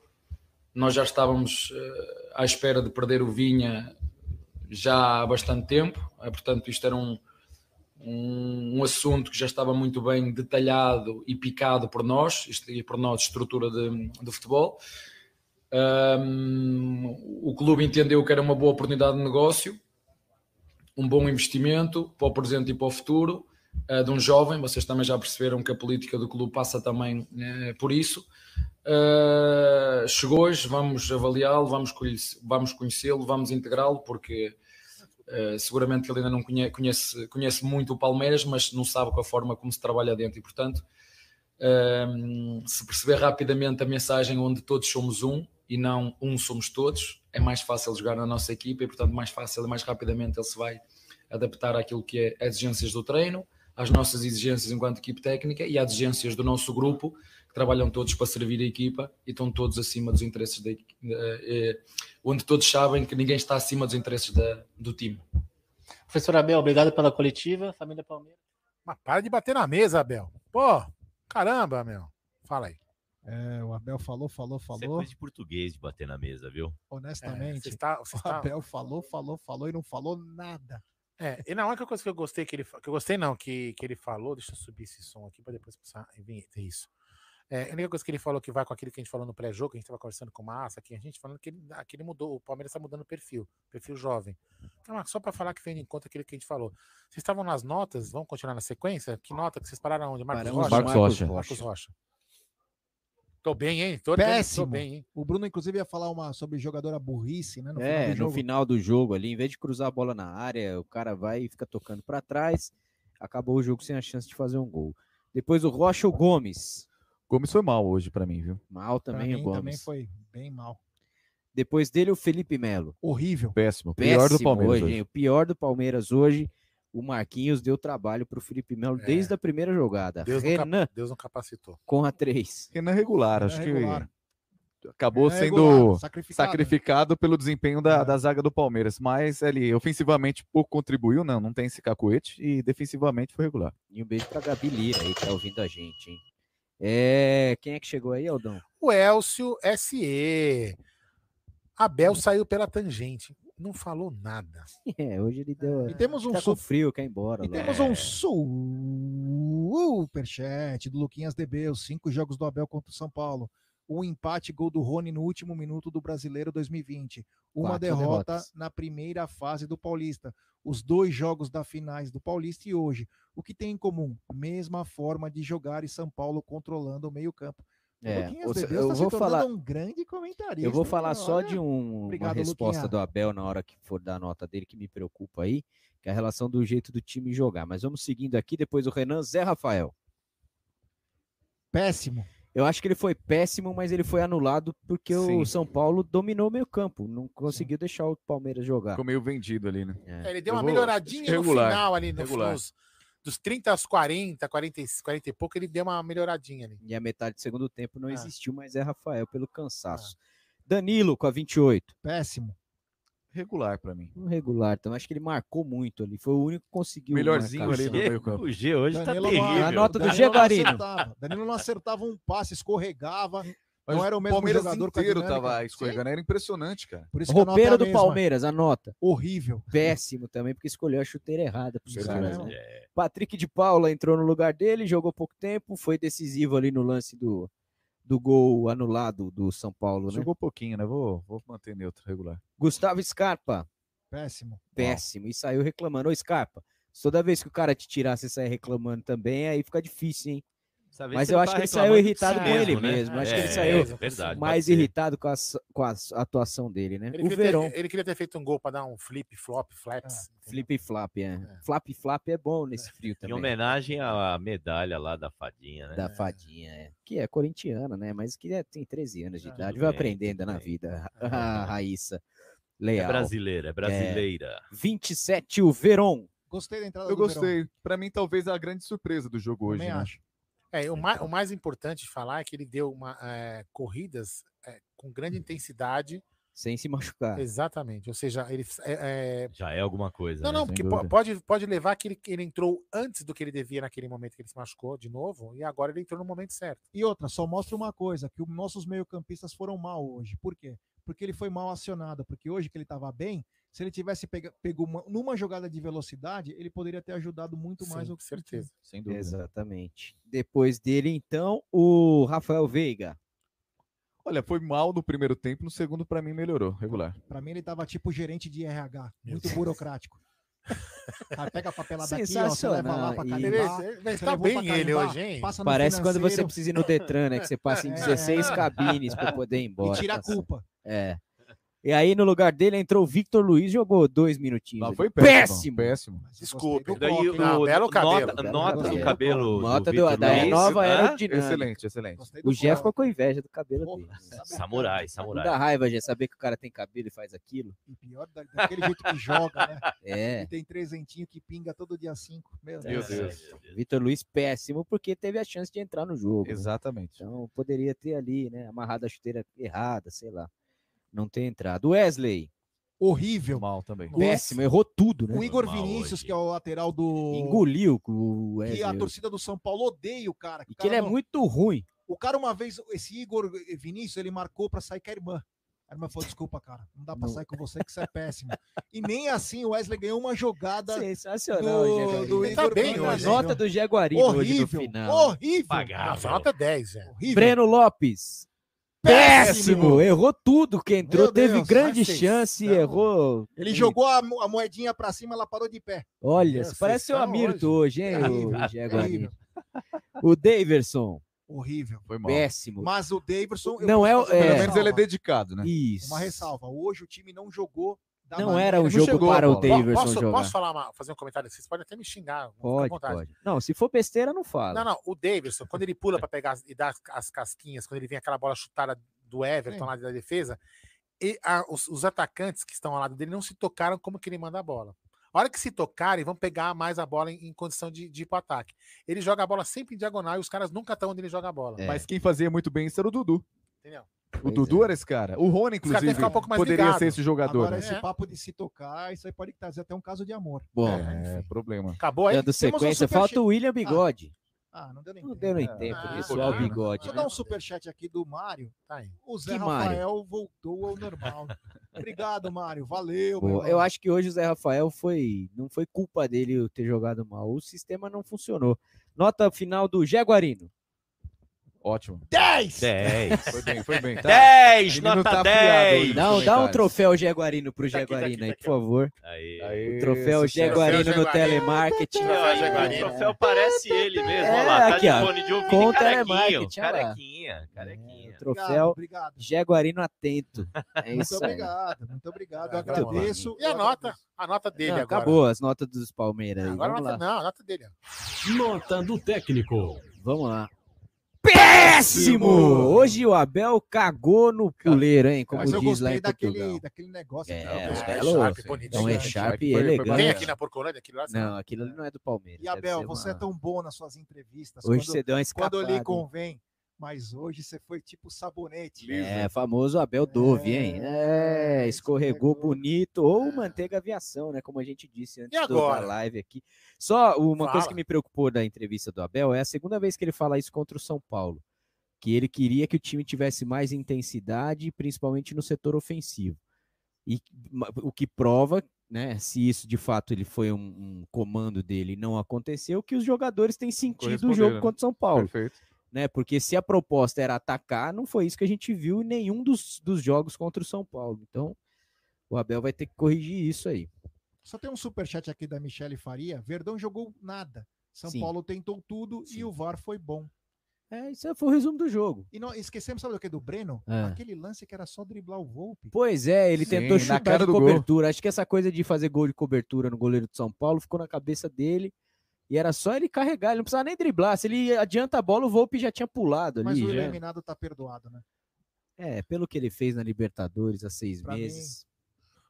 Nós já estávamos uh, à espera de perder o Vinha já há bastante tempo, uh, portanto, isto era um, um, um, assunto que já estava muito bem detalhado e picado por nós, e por nós, estrutura de, de futebol. Um, o clube entendeu que era uma boa oportunidade de negócio um bom investimento para o presente e para o futuro eh, de um jovem. Vocês também já perceberam que a política do clube passa também eh, por isso. Eh, chegou hoje, vamos avaliá-lo, vamos, conhecê-lo, vamos integrá-lo, porque eh, seguramente ele ainda não conhe- conhece, conhece muito o Palmeiras, mas não sabe a forma como se trabalha dentro e, portanto, ehm, se perceber rapidamente a mensagem onde todos somos um e não um somos todos, é mais fácil jogar na nossa equipa e, portanto, mais fácil e mais rapidamente ele se vai adaptar àquilo que é as exigências do treino, às nossas exigências enquanto equipe técnica e às exigências do nosso grupo, que trabalham todos para servir a equipa e estão todos acima dos interesses da eh, eh, onde todos sabem que ninguém está acima dos interesses da- do time. Professor Abel, obrigado pela coletiva. Família Palmeiras. Mas para de bater na mesa, Abel. Pô, caramba, meu. Fala aí. É, o Abel falou, falou, Isso é falou. coisa de português de bater na mesa, viu? Honestamente, você está- você o está- Abel falou, falou, falou e não falou nada. É, e na única coisa que eu gostei que ele que eu gostei não, que, que ele falou, deixa eu subir esse som aqui para depois passar em vinheta, isso. É, a única coisa que ele falou que vai com aquilo que a gente falou no pré-jogo, que a gente estava conversando com o Massa aqui, a gente falando que ele, ah, que ele mudou, o Palmeiras está mudando o perfil, perfil jovem. Então, só para falar que vem em conta aquilo que a gente falou. Vocês estavam nas notas, vamos continuar na sequência? Que nota que vocês pararam onde? Marcos Paramos Rocha? no Marcos Rocha. Marcos Rocha. Tô bem, hein? Tô, tô Péssimo. bem, hein? O Bruno, inclusive, ia falar uma sobre jogadora burrice, né? No é, final do no jogo. final do jogo ali, em vez de cruzar a bola na área, o cara vai e fica tocando para trás. Acabou o jogo sem a chance de fazer um gol. Depois o Rocha o Gomes. Gomes foi mal hoje pra mim, viu? Mal Pra também o mim Gomes. também foi bem mal. Depois dele o Felipe Melo. Horrível. Péssimo. Pior do Péssimo Palmeiras hoje, hoje. hein? O pior do Palmeiras hoje. O Marquinhos deu trabalho pro Felipe Melo desde a primeira jogada. É. Deus não, cap- Renan Deus não capacitou. com a 3. Renan regular, acho regular. que acabou Renan sendo regular, sacrificado, sacrificado, né? pelo desempenho da, da zaga do Palmeiras. Mas ele ofensivamente pouco contribuiu, não, não tem esse cacuete, e defensivamente foi regular. E um beijo pra Gabi Lira aí, que tá ouvindo a gente, hein? É, quem é que chegou aí, Aldão? O Elcio SE. Abel saiu pela tangente. Não falou nada. *laughs* É, hoje ele deu. E temos um tá su- frio, quer ir embora. E lá. temos um superchat do Luquinhas DB, os cinco jogos do Abel contra o São Paulo. Um empate, gol do Rony no último minuto do Brasileiro 2020. Uma Quatro derrota derrotas. na primeira fase do Paulista. Os dois jogos da finais do Paulista e hoje. O que tem em comum? Mesma forma de jogar e São Paulo controlando o meio-campo. O É, Luquinhas eu está se vou falar- um grande comentarista. Eu vou hein? falar só Olha. de um- uma Obrigado, resposta Luquinha. do Abel na hora que for dar a nota dele, que me preocupa aí, que é a relação do jeito do time jogar. Mas vamos seguindo aqui, depois o Renan Zé Rafael. Péssimo. Eu acho que ele foi péssimo, mas ele foi anulado porque Sim. o São Paulo dominou o meio campo, não conseguiu deixar o Palmeiras jogar. Ficou meio vendido ali, né? É, ele deu Eu uma vou- melhoradinha que no regular, final ali, no, regular. nos, dos 30 aos 40, 40, e- 40 e pouco, ele deu uma melhoradinha ali. E a metade do segundo tempo Ah. não existiu, mas é Rafael pelo cansaço. Danilo com a 28. Péssimo. Regular pra mim. Um regular, então acho que ele marcou muito ali. Foi o único que conseguiu. Melhorzinho marcar. ali no meio-campo. O G hoje Danilo tá terrível. A nota do Danilo G acertava. Danilo não acertava um passe, escorregava. Mas não era o mesmo Palmeiras jogador inteiro tava escorregando, era impressionante, cara. Por isso que a nota é Roupeiro do mesma. Palmeiras, a nota. Horrível. Péssimo também, porque escolheu a chuteira errada pros caras. né? Patrick de Paula entrou no lugar dele, jogou pouco tempo, foi decisivo ali no lance do, do gol anulado do São Paulo, né? Jogou pouquinho, né? Vou, vou manter neutro, regular. Gustavo Scarpa, Péssimo. péssimo, e saiu reclamando. Ô, Scarpa, toda vez que o cara te tirar, você sair reclamando também, aí fica difícil, hein? Mas eu tá acho que ele saiu irritado com ele mesmo, né? mesmo. Acho que ele É, saiu é verdade, mais irritado com a, com a atuação dele, né? Ele o queria, Verón, ter, ele queria ter feito um gol para dar um flip, flop, flaps. flip e flap, é. Flap e flap é bom nesse frio Em também. homenagem à medalha lá da fadinha, né? da fadinha, é. que é corintiana, né? Mas que é- tem 13 anos de Ah, idade, vai bem, aprendendo na vida. A Raíssa É Leal. brasileira, é brasileira. 27, o Veron. Gostei da entrada Eu gostei. Pra mim, talvez a grande surpresa do jogo hoje, Também né? acho. É, o, mais, o mais importante de falar é que ele deu uma, é, corridas é, com grande intensidade. Sem se machucar. Exatamente. Ou seja, ele. é, Já é alguma coisa. Não, né? não, Sem porque dúvida. pode, pode levar que ele, ele entrou antes do que ele devia naquele momento que ele se machucou de novo, e agora ele entrou no momento certo. E outra, só mostra uma coisa, que os nossos meio-campistas foram mal hoje. Por quê? Porque ele foi mal acionado, porque hoje que ele estava bem, se ele tivesse pega, pego uma, numa jogada de velocidade, ele poderia ter ajudado muito mais Sim, o com certeza. Sem dúvida. Exatamente. Depois dele, então, o Rafael Veiga. Olha, foi mal no primeiro tempo, no segundo, pra mim, melhorou, regular. Para mim, ele estava tipo gerente de RH, muito burocrático. Cara, pega a papelada aqui, ó, você leva lá pra carimbar. Tá bem pra ele carimbar, hoje, hein? passa no Parece quando você precisa ir no Detran, né? Que você passa em *laughs* É, 16 é. cabines para poder ir embora. tira a tá culpa. É. E aí, no lugar dele, entrou o Victor Luiz, jogou dois minutinhos. Não, foi péssimo. péssimo. Péssimo. Desculpe. Daí o, Não, belo cabelo. nota, Belo nota do cabelo. cabelo. Nota do do- da Luiz. nova Hã? aerodinâmica. Excelente, excelente. O Jeff ficou com inveja do cabelo dele. Samurai, samurai. dá raiva, já saber que o cara tem cabelo e faz aquilo. E pior, da- daquele jeito que joga, né? *laughs* É. E tem trezentinho que pinga todo dia cinco. Meu Meu Deus. Deus. Vitor Luiz péssimo porque teve a chance de entrar no jogo. né? Exatamente. Então poderia ter ali, né, amarrado a chuteira errada, sei lá. Não ter entrado. Wesley, Horrível. Mal também. péssimo, errou tudo, né? O Igor Vinícius, que é o lateral do. Engoliu com o Que Wesley. a torcida do São Paulo odeia o cara. E o que ele é não- muito ruim. O cara, uma vez, esse Igor Vinícius, ele marcou pra sair com a irmã. A irmã falou: desculpa, cara, não dá pra Não. sair com você que você é péssimo. e nem assim o Wesley ganhou uma jogada. Sensacional, do, do Ele Igor tá bem hoje, A nota do Jaguarino hoje no Horrível, final. horrível. Nossa, nota 10, velho. Horrível. Breno Lopes. Péssimo! Errou tudo que entrou, Meu teve Deus, grande chance e errou. Ele jogou a, mo- a moedinha pra cima, ela parou de pé. Olha, parece vocês Amirto são hoje, hein, Terrível, o. O Daverson. Horrível. Foi mal. Péssimo. Mas o Davidson. eu Não é o- é. Pelo menos ele é dedicado, né? Isso. Uma ressalva. Hoje o time não jogou. Da Não maneira era que jogo chegou, para o. Daverson Posso, jogar. posso falar uma- fazer um comentário? Vocês podem até me xingar. Pode, pode. Não, se for besteira, não fala. Não, não. O Davidson, quando ele pula para pegar e dar as- as casquinhas, quando ele vem aquela bola chutada do Everton Sim. lá da defesa, e a- os, os atacantes que estão ao lado dele não se tocaram como que ele manda a bola. A hora que se tocarem, vão pegar mais a bola em, em condição de, de ir pro ataque. Ele joga a bola sempre em diagonal e os caras nunca estão onde ele joga a bola. É. Mas quem fazia muito bem isso era o Dudu. Entendeu? O Dudu era esse cara. O Rony, inclusive, ficar um pouco mais poderia ligado. ser esse jogador. Agora, né? esse É. papo de se tocar, isso aí pode trazer até um caso de amor. Bom, É, problema. Acabou aí? dando um sequência, superchat. falta o William Bigode. Ah, não deu nem Não tempo. deu nem É, tempo, ah, pessoal, bigode. Deixa eu dar um superchat aqui do Mário. Tá aí. O Zé Que Mário? Rafael voltou ao normal. Obrigado, Mário. Valeu. Pô, eu acho que hoje o Zé Rafael foi. Não foi culpa dele ter jogado mal. O sistema não funcionou. Nota final do Jaguarino. Ótimo. 10! 10. Foi bem, foi bem. Tá? 10, Menino nota tá afiado 10. hoje. Dá, um- dá um troféu Jaguarino pro Tá tá Jaguarino aí, tá por favor. Aí. Aí, O troféu sucesso. Jaguarino Troféu no Jaguarino. telemarketing. Troféu O Jaguarino. troféu parece ele mesmo. É, Olha lá, tá aqui, de ó. fone de ouvido Com carequinho. Carequinha, carequinha. Troféu Obrigado. Jaguarino atento. *laughs* É Muito isso aí. obrigado, muito obrigado. Eu muito bom. agradeço. E a nota? A nota dele Não, agora. acabou as notas dos Palmeiras. Agora a Vamos nota, lá. não, a nota dele. Nota do técnico. Vamos lá. Péssimo! Hoje o Abel cagou no puleiro, hein? Como Mas eu diz lá gostei em daquele, Portugal. daquele negócio. É, aqui, ó. é, é é. Sharp, bonito, Então é Sharp. Foi elegante. Tem aqui na Porcolândia? Aquilo lá? Não, aquilo ali não é do Palmeiras. E deve Abel, ser você uma- é tão bom nas suas entrevistas. Hoje quando, você deu uma quando escapada. lhe hein? convém. Mas hoje você foi tipo sabonete. É, famoso Abel Dove, hein? É, escorregou bonito. Ou manteiga aviação, né? Como a gente disse antes da live aqui. Só uma coisa Fala. que me preocupou da entrevista do Abel é a segunda vez que ele fala isso contra o São Paulo. Que ele queria que o time tivesse mais intensidade, principalmente no setor ofensivo. E o que prova, né, se isso de fato ele foi um, um comando dele e não aconteceu, que os jogadores têm sentido o jogo contra o São Paulo Perfeito. Né? Porque se a proposta era atacar, não foi isso que a gente viu em nenhum dos, dos jogos contra o São Paulo. Então, o Abel vai ter que corrigir isso aí. Só tem um superchat aqui da Michele Faria. Verdão jogou nada. São Sim. Paulo tentou tudo e o VAR foi bom. É, isso foi o resumo do jogo. E não, esquecemos, sabe do que? Do Breno? É. Aquele lance que era só driblar o Volpe. Pois é, ele Sim, tentou chutar de do gol. cobertura. Acho que essa coisa de fazer gol de cobertura no goleiro de São Paulo ficou na cabeça dele. E era só ele carregar, ele não precisava nem driblar. Se ele adianta a bola, o Volpe já tinha pulado Mas ali. o já. eliminado tá perdoado, né? É, pelo que ele fez na Libertadores há seis Pra mim- meses.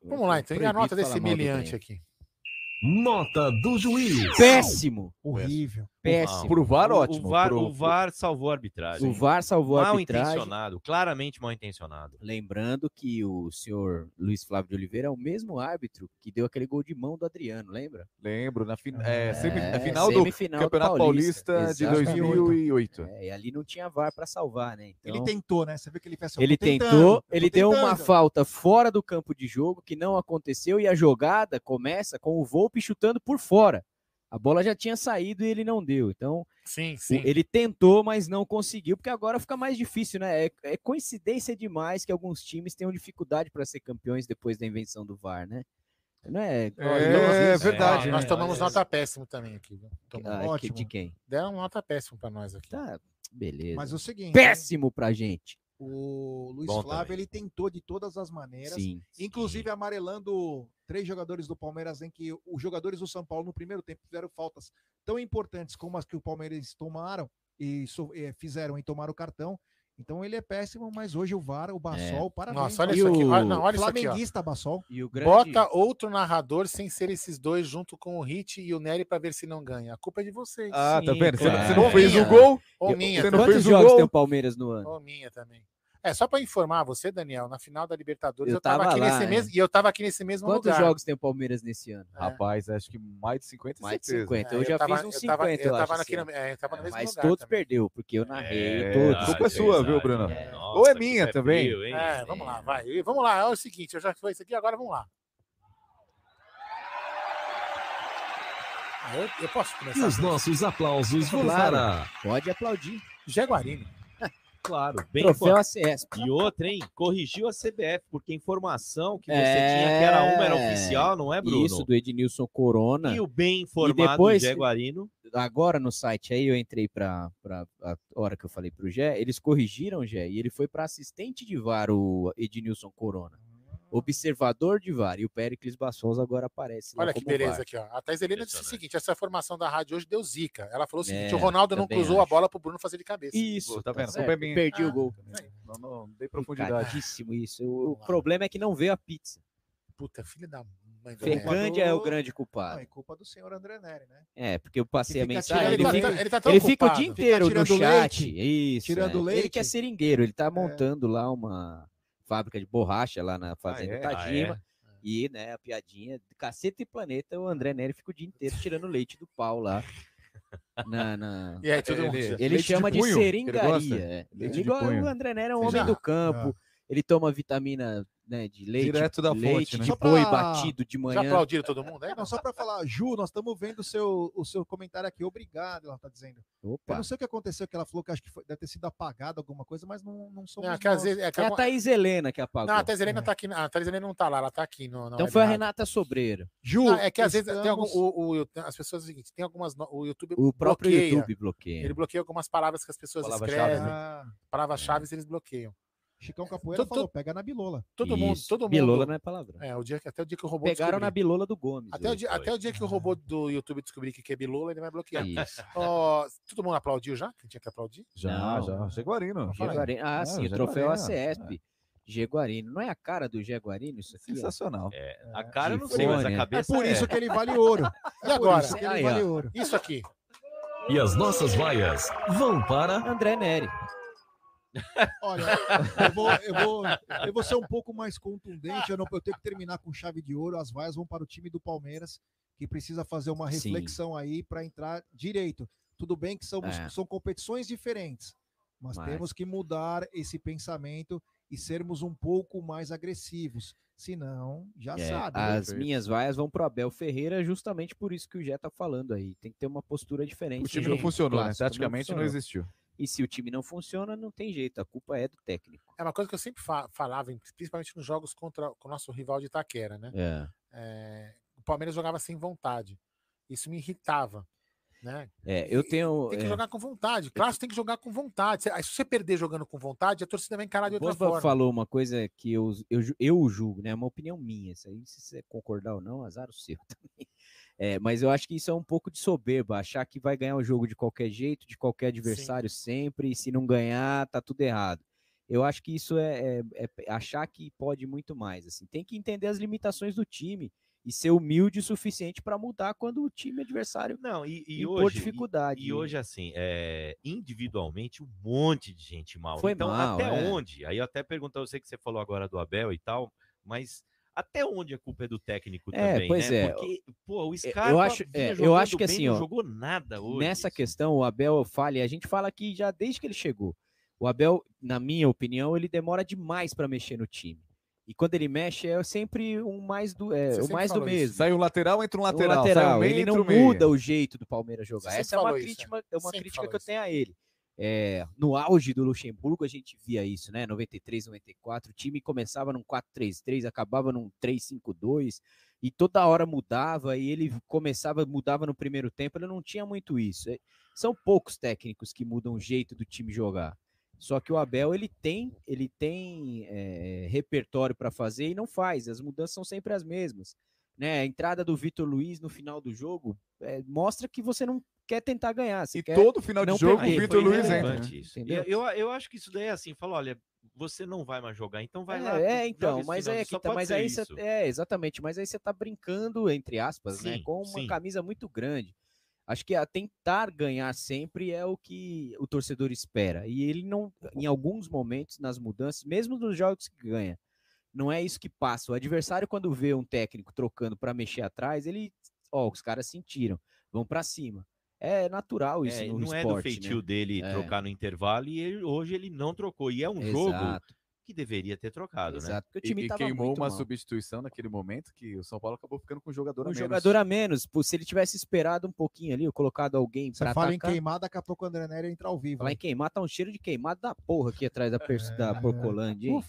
Vamos lá, então. E a nota desse Breno. aqui? Nota do juiz. Péssimo! Horrível. Péssimo. Pro VAR, O- ótimo. O VAR, Pro- o VAR salvou a arbitragem. O VAR salvou a mal arbitragem. intencionado, claramente mal intencionado. Lembrando que o senhor Luiz Flávio de Oliveira é o mesmo árbitro que deu aquele gol de mão do Adriano, lembra? Lembro, na fin... é, semi- É, é final do semifinal do Campeonato Paulista, Paulista, de exatamente. 2008. É, e ali não tinha VAR para salvar, né? Então, Ele tentou, né? Você vê que ele fez assim, ele tentando, tentou, ele deu uma tentando. falta fora do campo de jogo que não aconteceu e a jogada começa com o Volpe chutando por fora. A bola já tinha saído e ele não deu. Então, Sim, sim. ele tentou, mas não conseguiu, porque agora fica mais difícil, né? É, é coincidência demais que alguns times tenham dificuldade para ser campeões depois da invenção do VAR, né? Não é, É, verdade, Nós né? tomamos Olha nota péssima também aqui. Tomamos. Ah, que- de quem? Deram nota péssima pra nós aqui. Tá, beleza. Mas o seguinte. Péssimo pra gente. O Luiz Bom Flávio também. ele tentou de todas as maneiras, Sim, inclusive amarelando três jogadores do Palmeiras em que os jogadores do São Paulo no primeiro tempo fizeram faltas tão importantes como as que o Palmeiras tomaram e so- eh, fizeram em tomar o cartão. Então ele é péssimo, mas hoje o VAR, o Bassol, parabéns. É. Nossa, olha E isso aqui. o Olha, não, olha isso aqui. Flamenguista Bassol. E o Bota outro narrador sem ser esses dois, junto com o Hit e o Nery, pra ver se não ganha. A culpa é de vocês. Ah, tá Sim, vendo? Você não- claro. você não Ou fez o gol? Ou minha. você não Quantos fez o jogos gol? tem o Palmeiras no ano? Ou minha também. É, só pra informar você, Daniel, na final da Libertadores Eu eu, tava, tava aqui lá, nesse é. mesmo, e eu tava aqui nesse mesmo Quantos lugar. jogos tem o Palmeiras nesse ano? Rapaz, acho que mais de 50 Mais de certeza. 50. É, Eu eu já tava- fiz uns eu tava- 50, eu tava acho. aqui no- ano. é, tava no mesmo Mas lugar todos também. perdeu, porque eu narrei É, todos. a culpa é sua, viu, Bruno? Ou é minha também. É, vamos lá, vai. Vamos lá, é o seguinte, eu já fiz isso aqui, agora vamos lá. Ah, eu, eu posso começar? E os nossos aplausos vão para pode aplaudir. Jaguarino. Claro, bem Troféu ACESP. E outra, hein? Corrigiu a CBF, porque a informação que você É, tinha que era uma era oficial, não é, Bruno? Isso, do Ednilson Corona. E o bem E informado depois, Jaguarino. Agora no site aí, eu entrei para a hora que eu falei pro Gé, eles corrigiram, Gé, e ele foi para assistente de VAR, o Ednilson Corona. Observador de VAR. E o Pericles Bassols agora aparece. lá Olha que como beleza VAR. aqui, ó. A Thais Helena disse o seguinte: essa formação da rádio hoje deu zica. Ela falou o seguinte: É, o Ronaldo não cruzou a acho. bola pro Bruno fazer de cabeça. Isso, tá vendo? A certo, culpa é. Perdi Ah, o gol. Não, não, não dei profundidade. Isso. O problema é que não veio a pizza. Puta, filha da mãe do é o grande culpado. Não, é culpa do senhor André Neri, né? É, porque eu passei a mensagem. tirando- Ele, ele tá- fica, ele tá tão ele fica o dia inteiro no tirando chat. leite, Isso. tirando é. Ele leite. que é seringueiro, ele tá montando lá uma fábrica de borracha lá na Fazenda é? Tajima. Ah, é? E, né, a piadinha, de caceta e planeta, o André Neri fica o dia inteiro tirando leite do pau lá. Na, na- E aí, todo mundo- ele, leite chama de de, punho, ele gosta? seringaria. é. Igual punho. o André Neri é um Você homem já- do campo. Ele toma vitamina né, de leite, Direto da leite fonte, né? de Só boi pra- batido de Já manhã. aplaudiram todo mundo? É, Não, só para falar, Ju, nós estamos vendo o seu, o seu comentário aqui. Obrigado, ela tá dizendo. Eu Opa. não sei o que aconteceu, que ela falou que acho que foi- deve ter sido apagado alguma coisa, mas não, não somos Não, nós. vezes- é que É a Thaís Helena que apagou. Não, a Thais Helena tá aqui. A Thais Helena não tá lá, ela tá aqui. No, na Então foi a. Renata Sobreira. Ju, Não, é que às vezes tem algum, estamos- o, o- as pessoas é o seguinte, tem algumas no- o YouTube O próprio bloqueia. YouTube bloqueia. Ele bloqueia algumas palavras que as pessoas Palavra-chave, escrevem, né? Ah, palavras-chave eles bloqueiam. Chicão Capoeira tô- falou, pega na bilola. Todo mundo, Isso. todo mundo. Bilola não é palavra. É, o dia que até o dia que o robô Pegaram na bilola do Gomes. Até o, dia, até o dia que o robô do YouTube descobrir que é bilola, ele vai bloquear. Isso. Ó, todo mundo aplaudiu já? Quem tinha que aplaudir? Já, Não. já. Jaguarino. Ah, sim, o troféu é. ACESP. Jaguarino. Não é a cara do Jaguarino isso aqui? Sensacional. É, a cara eu não sei, mas a né? É cabeça *laughs* por isso que ele vale ouro. E agora? isso que Aí, vale ouro. Isso aqui. E as nossas vaias vão para. André Neri. Olha, eu vou, eu, vou, eu vou ser um pouco mais contundente. Eu, não, eu tenho que terminar com chave de ouro. As vaias vão para o time do Palmeiras, que precisa fazer uma Sim. reflexão aí para entrar direito. Tudo bem que somos, É. são competições diferentes, mas, Mas- temos que mudar esse pensamento e sermos um pouco mais agressivos. Senão, já É, sabe. né? as minhas vaias vão pro Abel Ferreira justamente por isso que o Jé tá falando aí. Tem que ter uma postura diferente. O time no não funcionou, né? Taticamente não funcionou. existiu. E se o time não funciona, não tem jeito. A culpa é do técnico. É uma coisa que eu sempre fa- falava, principalmente nos jogos contra o nosso rival de Itaquera, né? É. É, o Palmeiras jogava sem vontade. Isso me irritava. Né? É, eu tenho. Tem que é, jogar com vontade. Claro, tem que jogar com vontade. Se- você perder jogando com vontade, a torcida vai encarar de outra Boba forma. falou uma coisa que eu, eu, eu julgo, né? É uma opinião minha. Isso aí, se você concordar ou não, azar o seu *laughs* também. É, mas eu acho que isso é um pouco de soberba, achar que vai ganhar o jogo de qualquer jeito, de qualquer adversário sempre, e se não ganhar, tá tudo errado. Eu acho que isso é, é- é achar que pode muito mais. Assim, tem que entender as limitações do time e ser humilde o suficiente para mudar quando o time adversário não, e, e hoje, dificuldade. E, e hoje, assim, é, individualmente, um monte de gente mal. Foi então, mal, até é. onde? Aí eu até pergunto, eu sei que você falou agora do Abel e tal, mas até onde a culpa é do técnico É, também, pois né? é. Porque, pô, o É, Scarpa eu acho, é, eu jogando acho que bem, assim, não ó, jogou nada hoje. nessa questão, o Abel falha, e a gente fala aqui já desde que ele chegou. O Abel, na minha opinião, ele demora demais para mexer no time. E quando ele mexe, é sempre um mais do, é, o mais do isso. mesmo. Sai um lateral, entra um O lateral. sai lateral, um meio, ele entra não um meia. muda o jeito do Palmeiras jogar. Você Essa é uma isso, crítica, né? é uma crítica que eu isso. tenho a ele. É, no auge do Luxemburgo, a gente via isso, né? 93, 94, o time começava num 4-3-3, acabava num 3-5-2, e toda hora mudava e ele começava, mudava no primeiro tempo, ele não tinha muito isso. É, São poucos técnicos que mudam o jeito do time jogar. Só que o Abel ele tem, ele tem é, repertório para fazer e não faz. As mudanças são sempre as mesmas. Né? A entrada do Vitor Luiz no final do jogo é, mostra que você não quer tentar ganhar. Você E quer todo final de jogo, o perder. Vitor Foi Luiz entra, irrelevante né? Eu, eu acho que isso daí é assim, fala, olha, você não vai mais jogar, então vai é, lá. É, então, mas é que tá, mas aí você isso. é exatamente, mas aí você tá brincando entre aspas, né, Sim, com uma sim. camisa muito grande. Acho que a tentar ganhar sempre é o que o torcedor espera. E ele não, em alguns momentos nas mudanças, mesmo nos jogos que ganha, não é isso que passa. O adversário quando vê um técnico trocando para mexer atrás, ele, ó, os caras sentiram, vão para cima. É natural isso É, no não é esporte, do feitio né? dele É. trocar no intervalo e ele- hoje ele não trocou. E é um jogo Exato. que deveria ter trocado, né? E, e queimou uma substituição naquele momento que o São Paulo acabou ficando com um jogador a Um menos. jogador a menos. Pô, se ele tivesse esperado um pouquinho ali, ou colocado alguém Você para fala atacar. em queimar, daqui a pouco o André Nery entra ao vivo. Falar em queimar, tá um cheiro de queimado da porra aqui atrás da, pers- da *laughs* Porcolândia, hein?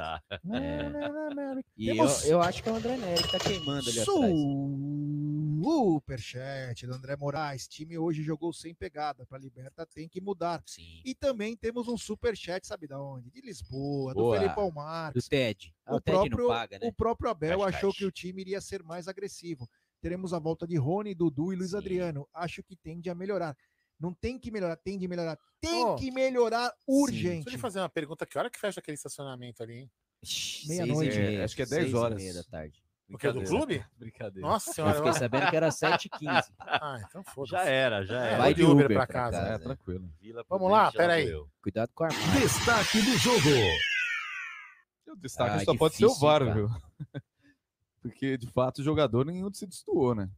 Tá. *laughs* E eu, Temos eu acho que é o André Nery que tá queimando ali. Superchat do André Moraes. Time hoje jogou sem pegada. Para Liberta tem que mudar. E também temos um superchat, sabe da onde? De Lisboa, do Boa. Felipe Marques. Do Ted. Ah, o Ted não paga, né? O próprio Abel achou que o time iria ser mais agressivo. Teremos a volta de Rony, Dudu e Luiz Adriano. Acho que tende a melhorar. Não tem que melhorar, tem de melhorar. Tem Ó, que melhorar Deixa eu urgente. lhe fazer uma pergunta. Que hora que fecha aquele estacionamento ali, hein? Meia-noite. E meia, acho que é seis 10 e horas. meia da tarde. O que, do clube? Brincadeira. Nossa Eu senhora. fiquei sabendo que era 7h15. *laughs* Ah, então foda-se. Já era, já É, era. Vai de Uber, Uber pra pra casa. casa. É, tranquilo. Vila Vamos lá, peraí. Cuidado com a armário. Destaque do jogo. O destaque Ah, só pode ser o difícil, VAR, cara. viu? *laughs* Porque, de fato, o jogador nenhum se destoou, né?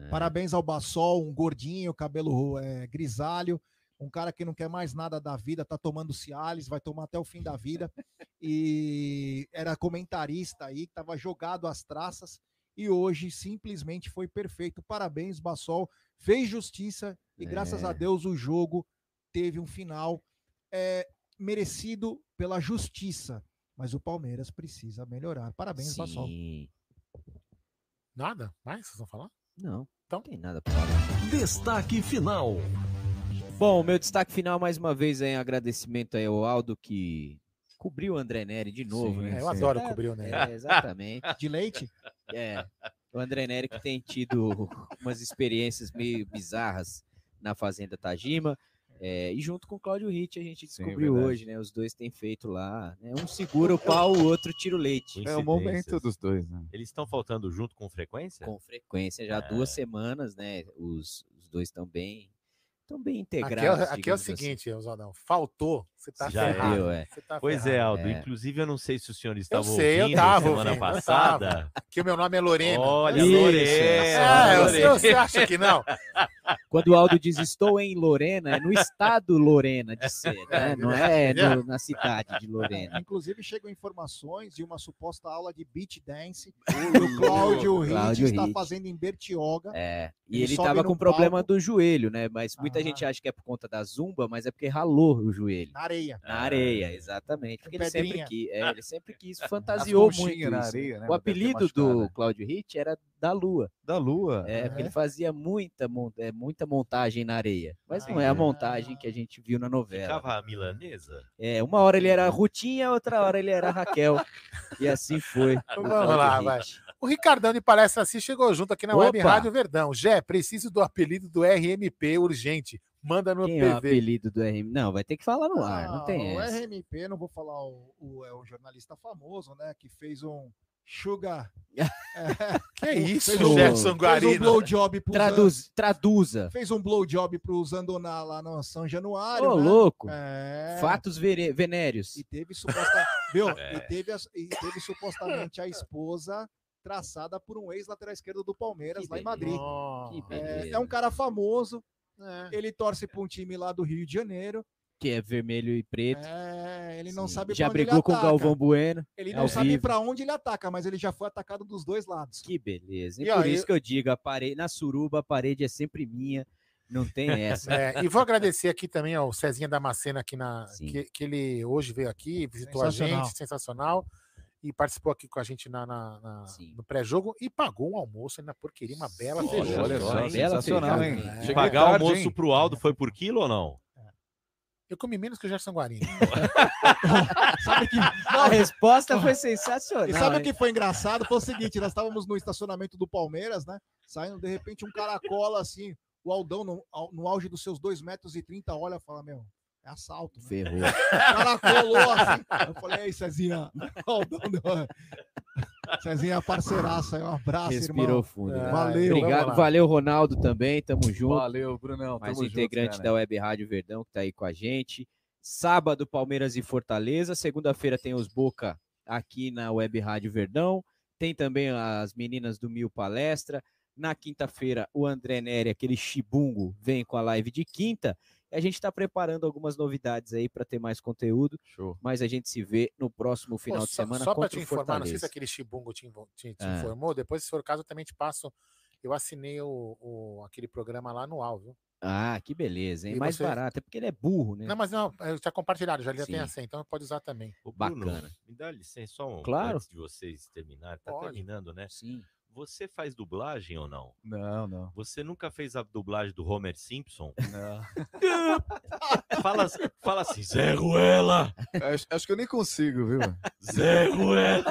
É. Parabéns ao Bassol, um gordinho, cabelo é, grisalho, um cara que não quer mais nada da vida, tá tomando Cialis, vai tomar até o fim da vida. *laughs* E era comentarista aí, tava jogado às traças e hoje simplesmente foi perfeito. Parabéns, Bassol, fez justiça e graças a É. Deus o jogo teve um final é, merecido pela justiça. Mas o Palmeiras precisa melhorar. Parabéns, Bassol. Sim. Nada? Mais? Vocês vão falar? Não, Então. não tem nada pra falar. Destaque final. Bom, meu destaque final, mais uma vez, é em agradecimento aí ao Aldo, que cobriu o André Neri de novo, Sim, né? é, eu adoro É, cobrir o Nery. É, exatamente. De leite? É. O André Neri que tem tido *laughs* umas experiências meio bizarras na Fazenda Tajima. É, e junto com o Cláudio Ritt a gente descobriu verdade. hoje, né? Os dois têm feito lá. né, um segura o pau, o outro tira o leite. É o momento dos dois, né? Eles estão faltando junto com frequência? Com frequência, já há É. duas semanas, né? Os, os dois estão bem, estão bem Aqui é, integrados. aqui é o assim. seguinte, Oswaldão. Faltou, você tá Já ferrado. deu, é. Você tá Pois é, ferrado. Aldo. Inclusive, eu não sei se o senhor Eu estava sei, eu ouvindo tava semana ouvindo, eu passada. tava. Que o meu nome é Lorena. Olha, Lorena. É, eu sei, Lorena. você acha que não? Quando o Aldo diz estou em Lorena, é no estado Lorena de ser, né? Não é no- na cidade de Lorena. Inclusive, chegam informações de uma suposta aula de beach dance *laughs* que o Cláudio Ritt está Ritt. fazendo em Bertioga. É, e Ele ele sobe tava no com problema palco. do joelho, né? Mas muita gente acha que é por conta da zumba, mas é porque ralou o joelho. Na areia. Na areia, exatamente. Porque ele sempre quis, é, ele sempre quis, fantasiou muito isso. areia, né? O apelido do. Cláudio Ritt era da Lua. Da Lua. É, porque ele fazia muita, é, muita montagem na areia. Mas não Ah, é a montagem que a gente viu na novela. Ficava a milanesa? É, uma hora ele era Rutinha, outra hora ele era Raquel. e assim foi. *laughs* o Vamos lá, vai. O Ricardão de Palestra Assim chegou junto aqui na Web Opa! Rádio Verdão. Jé, preciso do apelido do RMP urgente. Manda no Quem é o PV. apelido do RM? Não, vai ter que falar no ar, não tem o essa. RMP, não vou falar o, o, é um jornalista famoso, né? Que fez um Sugar. *laughs* Que é isso, fez um, Gerson fez um blowjob pro Traduz, traduza. Fez um blowjob pro Zandoná lá no São Januário. Ô, né? louco. É. Fatos vere- venéreos. E teve suposta, viu? É. *laughs* E, teve, as- e teve supostamente a esposa traçada por um ex-lateral esquerdo do Palmeiras lá em Madrid. Que É, beleza. é um cara famoso. Ele torce para um time lá do Rio de Janeiro. Que é vermelho e preto. É, ele não Sim. sabe Já pra onde ele brigou com o ataca. Galvão Bueno. Ele ao não sabe para onde ele ataca, mas ele já foi atacado dos dois lados. Que beleza. E, E, ó, por eu- isso que eu digo, a parede, na suruba a parede é sempre minha. Não tem *laughs* essa. É, e vou agradecer aqui também ao Cezinha Damasceno aqui na que, que ele hoje veio aqui, visitou a gente, sensacional. e participou aqui com a gente na, na- na- no pré-jogo e pagou um almoço na porqueria, uma bela feijão. olha só, sensacional, hein? É. Pagar tarde, almoço hein? pro Aldo foi por quilo ou não? Eu comi menos que o Gerson Guarino. *laughs* Sabe que... A resposta foi sensacional. E sabe o que foi engraçado? Foi o seguinte, nós estávamos no estacionamento do Palmeiras, né? Saindo, de repente, um cara cola assim, o Aldão, no, no auge dos seus 2 metros e 30, olha e fala, meu, é assalto. Né? Ferrou. O cara colou assim. Eu falei, aí, Cezinha, o Aldão deu... Cezinha é parceiraça, aí, um abraço, Respirou irmão. fundo. É, né? Valeu. Obrigado, valeu, Ronaldo também. Tamo junto. Valeu, Brunão. Mais tamo integrante junto, da. Web Rádio Verdão que tá aí com a gente. Sábado, Palmeiras e Fortaleza. Segunda-feira tem os Boca aqui na Web Rádio Verdão. Tem também as meninas do Mil Palestra. Na quinta-feira, o André Neri, aquele chibungo, vem com a live de quinta. E a gente está preparando algumas novidades aí para ter mais conteúdo. Show. Mas a gente se vê no próximo final Pô, de só- semana Só para te informar, não sei Fortaleza. se aquele chibungo te, te- te Ah. informou. Depois, se for o caso, eu também te passo. Eu assinei o, o- aquele programa lá anual, viu? Ah, que beleza, hein? E Mais você- barato, é porque ele é burro, né? Não, mas não, eu já compartilhado, já, já tem a senha, então pode usar também. Ô, Bruno, Bacana. Me dá licença só um, Claro. antes de vocês terminarem. Tá Pode. terminando, né? Sim. Você faz dublagem ou não? Não, não. Você nunca fez a dublagem do Homer Simpson? Não. *laughs* fala, fala assim, Zé Ruela! Acho, acho que eu nem consigo, viu? Zé Ruela!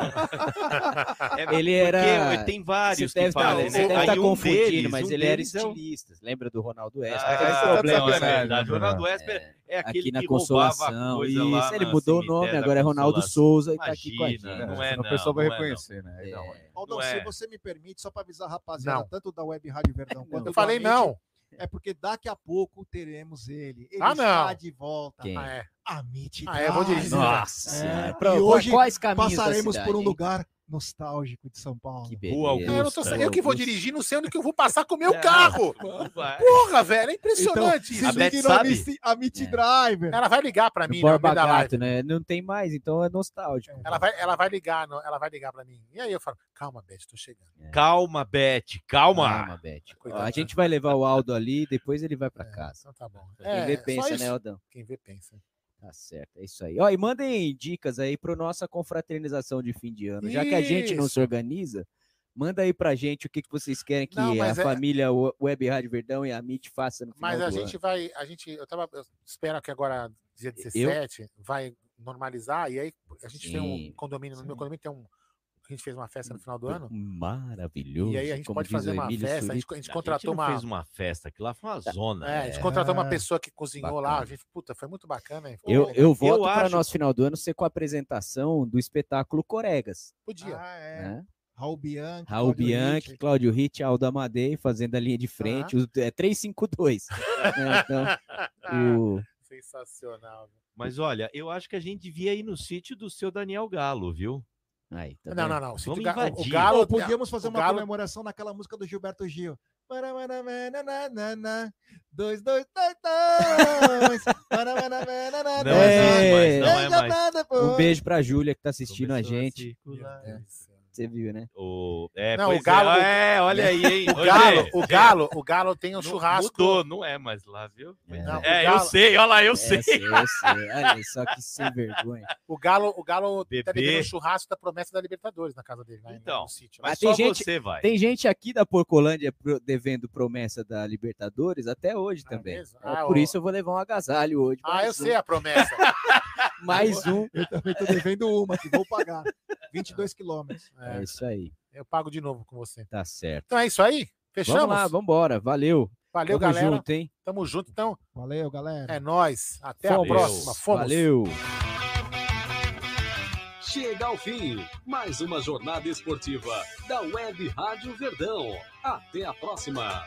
É, ele era. tem vários Você que deve tá- fazem, Você né? deve estar um confundindo, deles- mas um ele era é estilista. Lembra do Ronaldo Esper? Ah, esse é, problema, é sabe? verdade. O Ronaldo Esper é aquele aqui na que roubava Consolação. coisa Isso, lá ele mudou o nome, agora é Ronaldo. Souza e tá aqui com a gente. Não é senão não, o pessoal vai é reconhecer, né? Não. Se é. você me permite, só para avisar a rapaziada, Não. tanto da Web Rádio Verdão *laughs* quanto Eu falei não. É porque daqui a pouco teremos ele. Ele Ah, está não. de volta. Quem? Ah, é. Amit Ah, é, vou dirigir. Nossa É, e hoje quais caminhos passaremos por um hein? lugar nostálgico de São Paulo. Que beleza. É, eu, não tô, Augusta. eu que vou Augusta. dirigir, não sei onde que eu vou passar com o meu *laughs* carro. *laughs* vai. Porra, velho, é impressionante Então, A se Beth sabe? Amit, Amit É. Driver. Ela vai ligar pra No mim no Borba live. Gato, né? Não tem mais, então é nostálgico. Ela vai, ela vai ligar, não, ela vai ligar pra mim. E aí eu falo, calma, Beth, tô chegando. Calma, Beth, calma. Calma, Beth. A né? gente vai levar o Aldo ali, depois ele vai pra casa. Então tá bom. Quem É, vê pensa, isso. né, Aldão? Quem vê pensa. Tá certo, é isso aí. Ó, e mandem dicas aí para nossa confraternização de fim de ano. Já que a gente não Isso. se organiza, manda aí pra gente o que, que vocês querem que Não, a é- família We- Web Rádio Verdão e a MIT faça no final Mas a gente ano. vai, a gente, eu tava, eu espero que agora, dia 17, vai normalizar, e aí a gente tem Sim. um condomínio, no meu condomínio tem um, a gente fez uma festa no final do ano, Maravilhoso. e aí a gente como pode fazer o uma Emílio festa, a gente, Surita. a gente A contratou gente não uma, fez uma festa aqui lá, foi uma zona. é, a gente né? contratou uma Ah, pessoa que cozinhou lá, a bacana. gente, puta, foi muito bacana, hein? Eu, Pô, eu voto para acho- nosso final do ano ser com a apresentação do espetáculo Coregas. podia. Ah, é. Né? Raul Bianchi. Raul Cláudio Bianchi, Ritt. Cláudio Ritt, Aldo Amadei fazendo a linha de frente. É 352. *laughs* né? Então, o, Sensacional. Mas olha, eu acho que a gente devia ir no sítio do seu Daniel Galo, viu? Aí, tá Não, não, não. o Vamos Ga- o-. Galo, podíamos fazer o uma Galo- comemoração naquela música do Gilberto Gil. Dois, dois, dois, dois. Não é mais, não é Veja mais. Um beijo pra Júlia que tá assistindo a Começou a gente. céu. Você viu, né? O... É, Não, pois o Galo- É, é, olha aí, hein? O Galo, o Galo, o Galo tem um não- churrasco. Mudou, não é mais lá, viu? É. Não, o É, eu Galo- sei, olha lá, eu É, sei. eu sei, eu sei. Olha só que sem vergonha. O Galo, o Galo tá Bebê. devendo um churrasco da promessa da Libertadores na casa dele. lá em- Então, no sítio. Mas Mas tem só gente- você vai. Tem gente aqui da Porcolândia devendo promessa da Libertadores até hoje também. Ah, Por o- isso eu vou levar um agasalho hoje. Ah, eu sei a promessa. *laughs* Mais um. Eu também tô devendo uma, que vou pagar. 22 quilômetros. É isso aí. Eu pago de novo com você. Tá certo. Então é isso aí? Fechamos? Vamos lá, vambora. Valeu. Valeu, Tamo galera. junto, hein? Tamo junto, então. Valeu, galera. É nóis. Até Fomos. a próxima. Fomos. Valeu. Chega ao fim, mais uma jornada esportiva da Web Rádio Verdão. Até a próxima.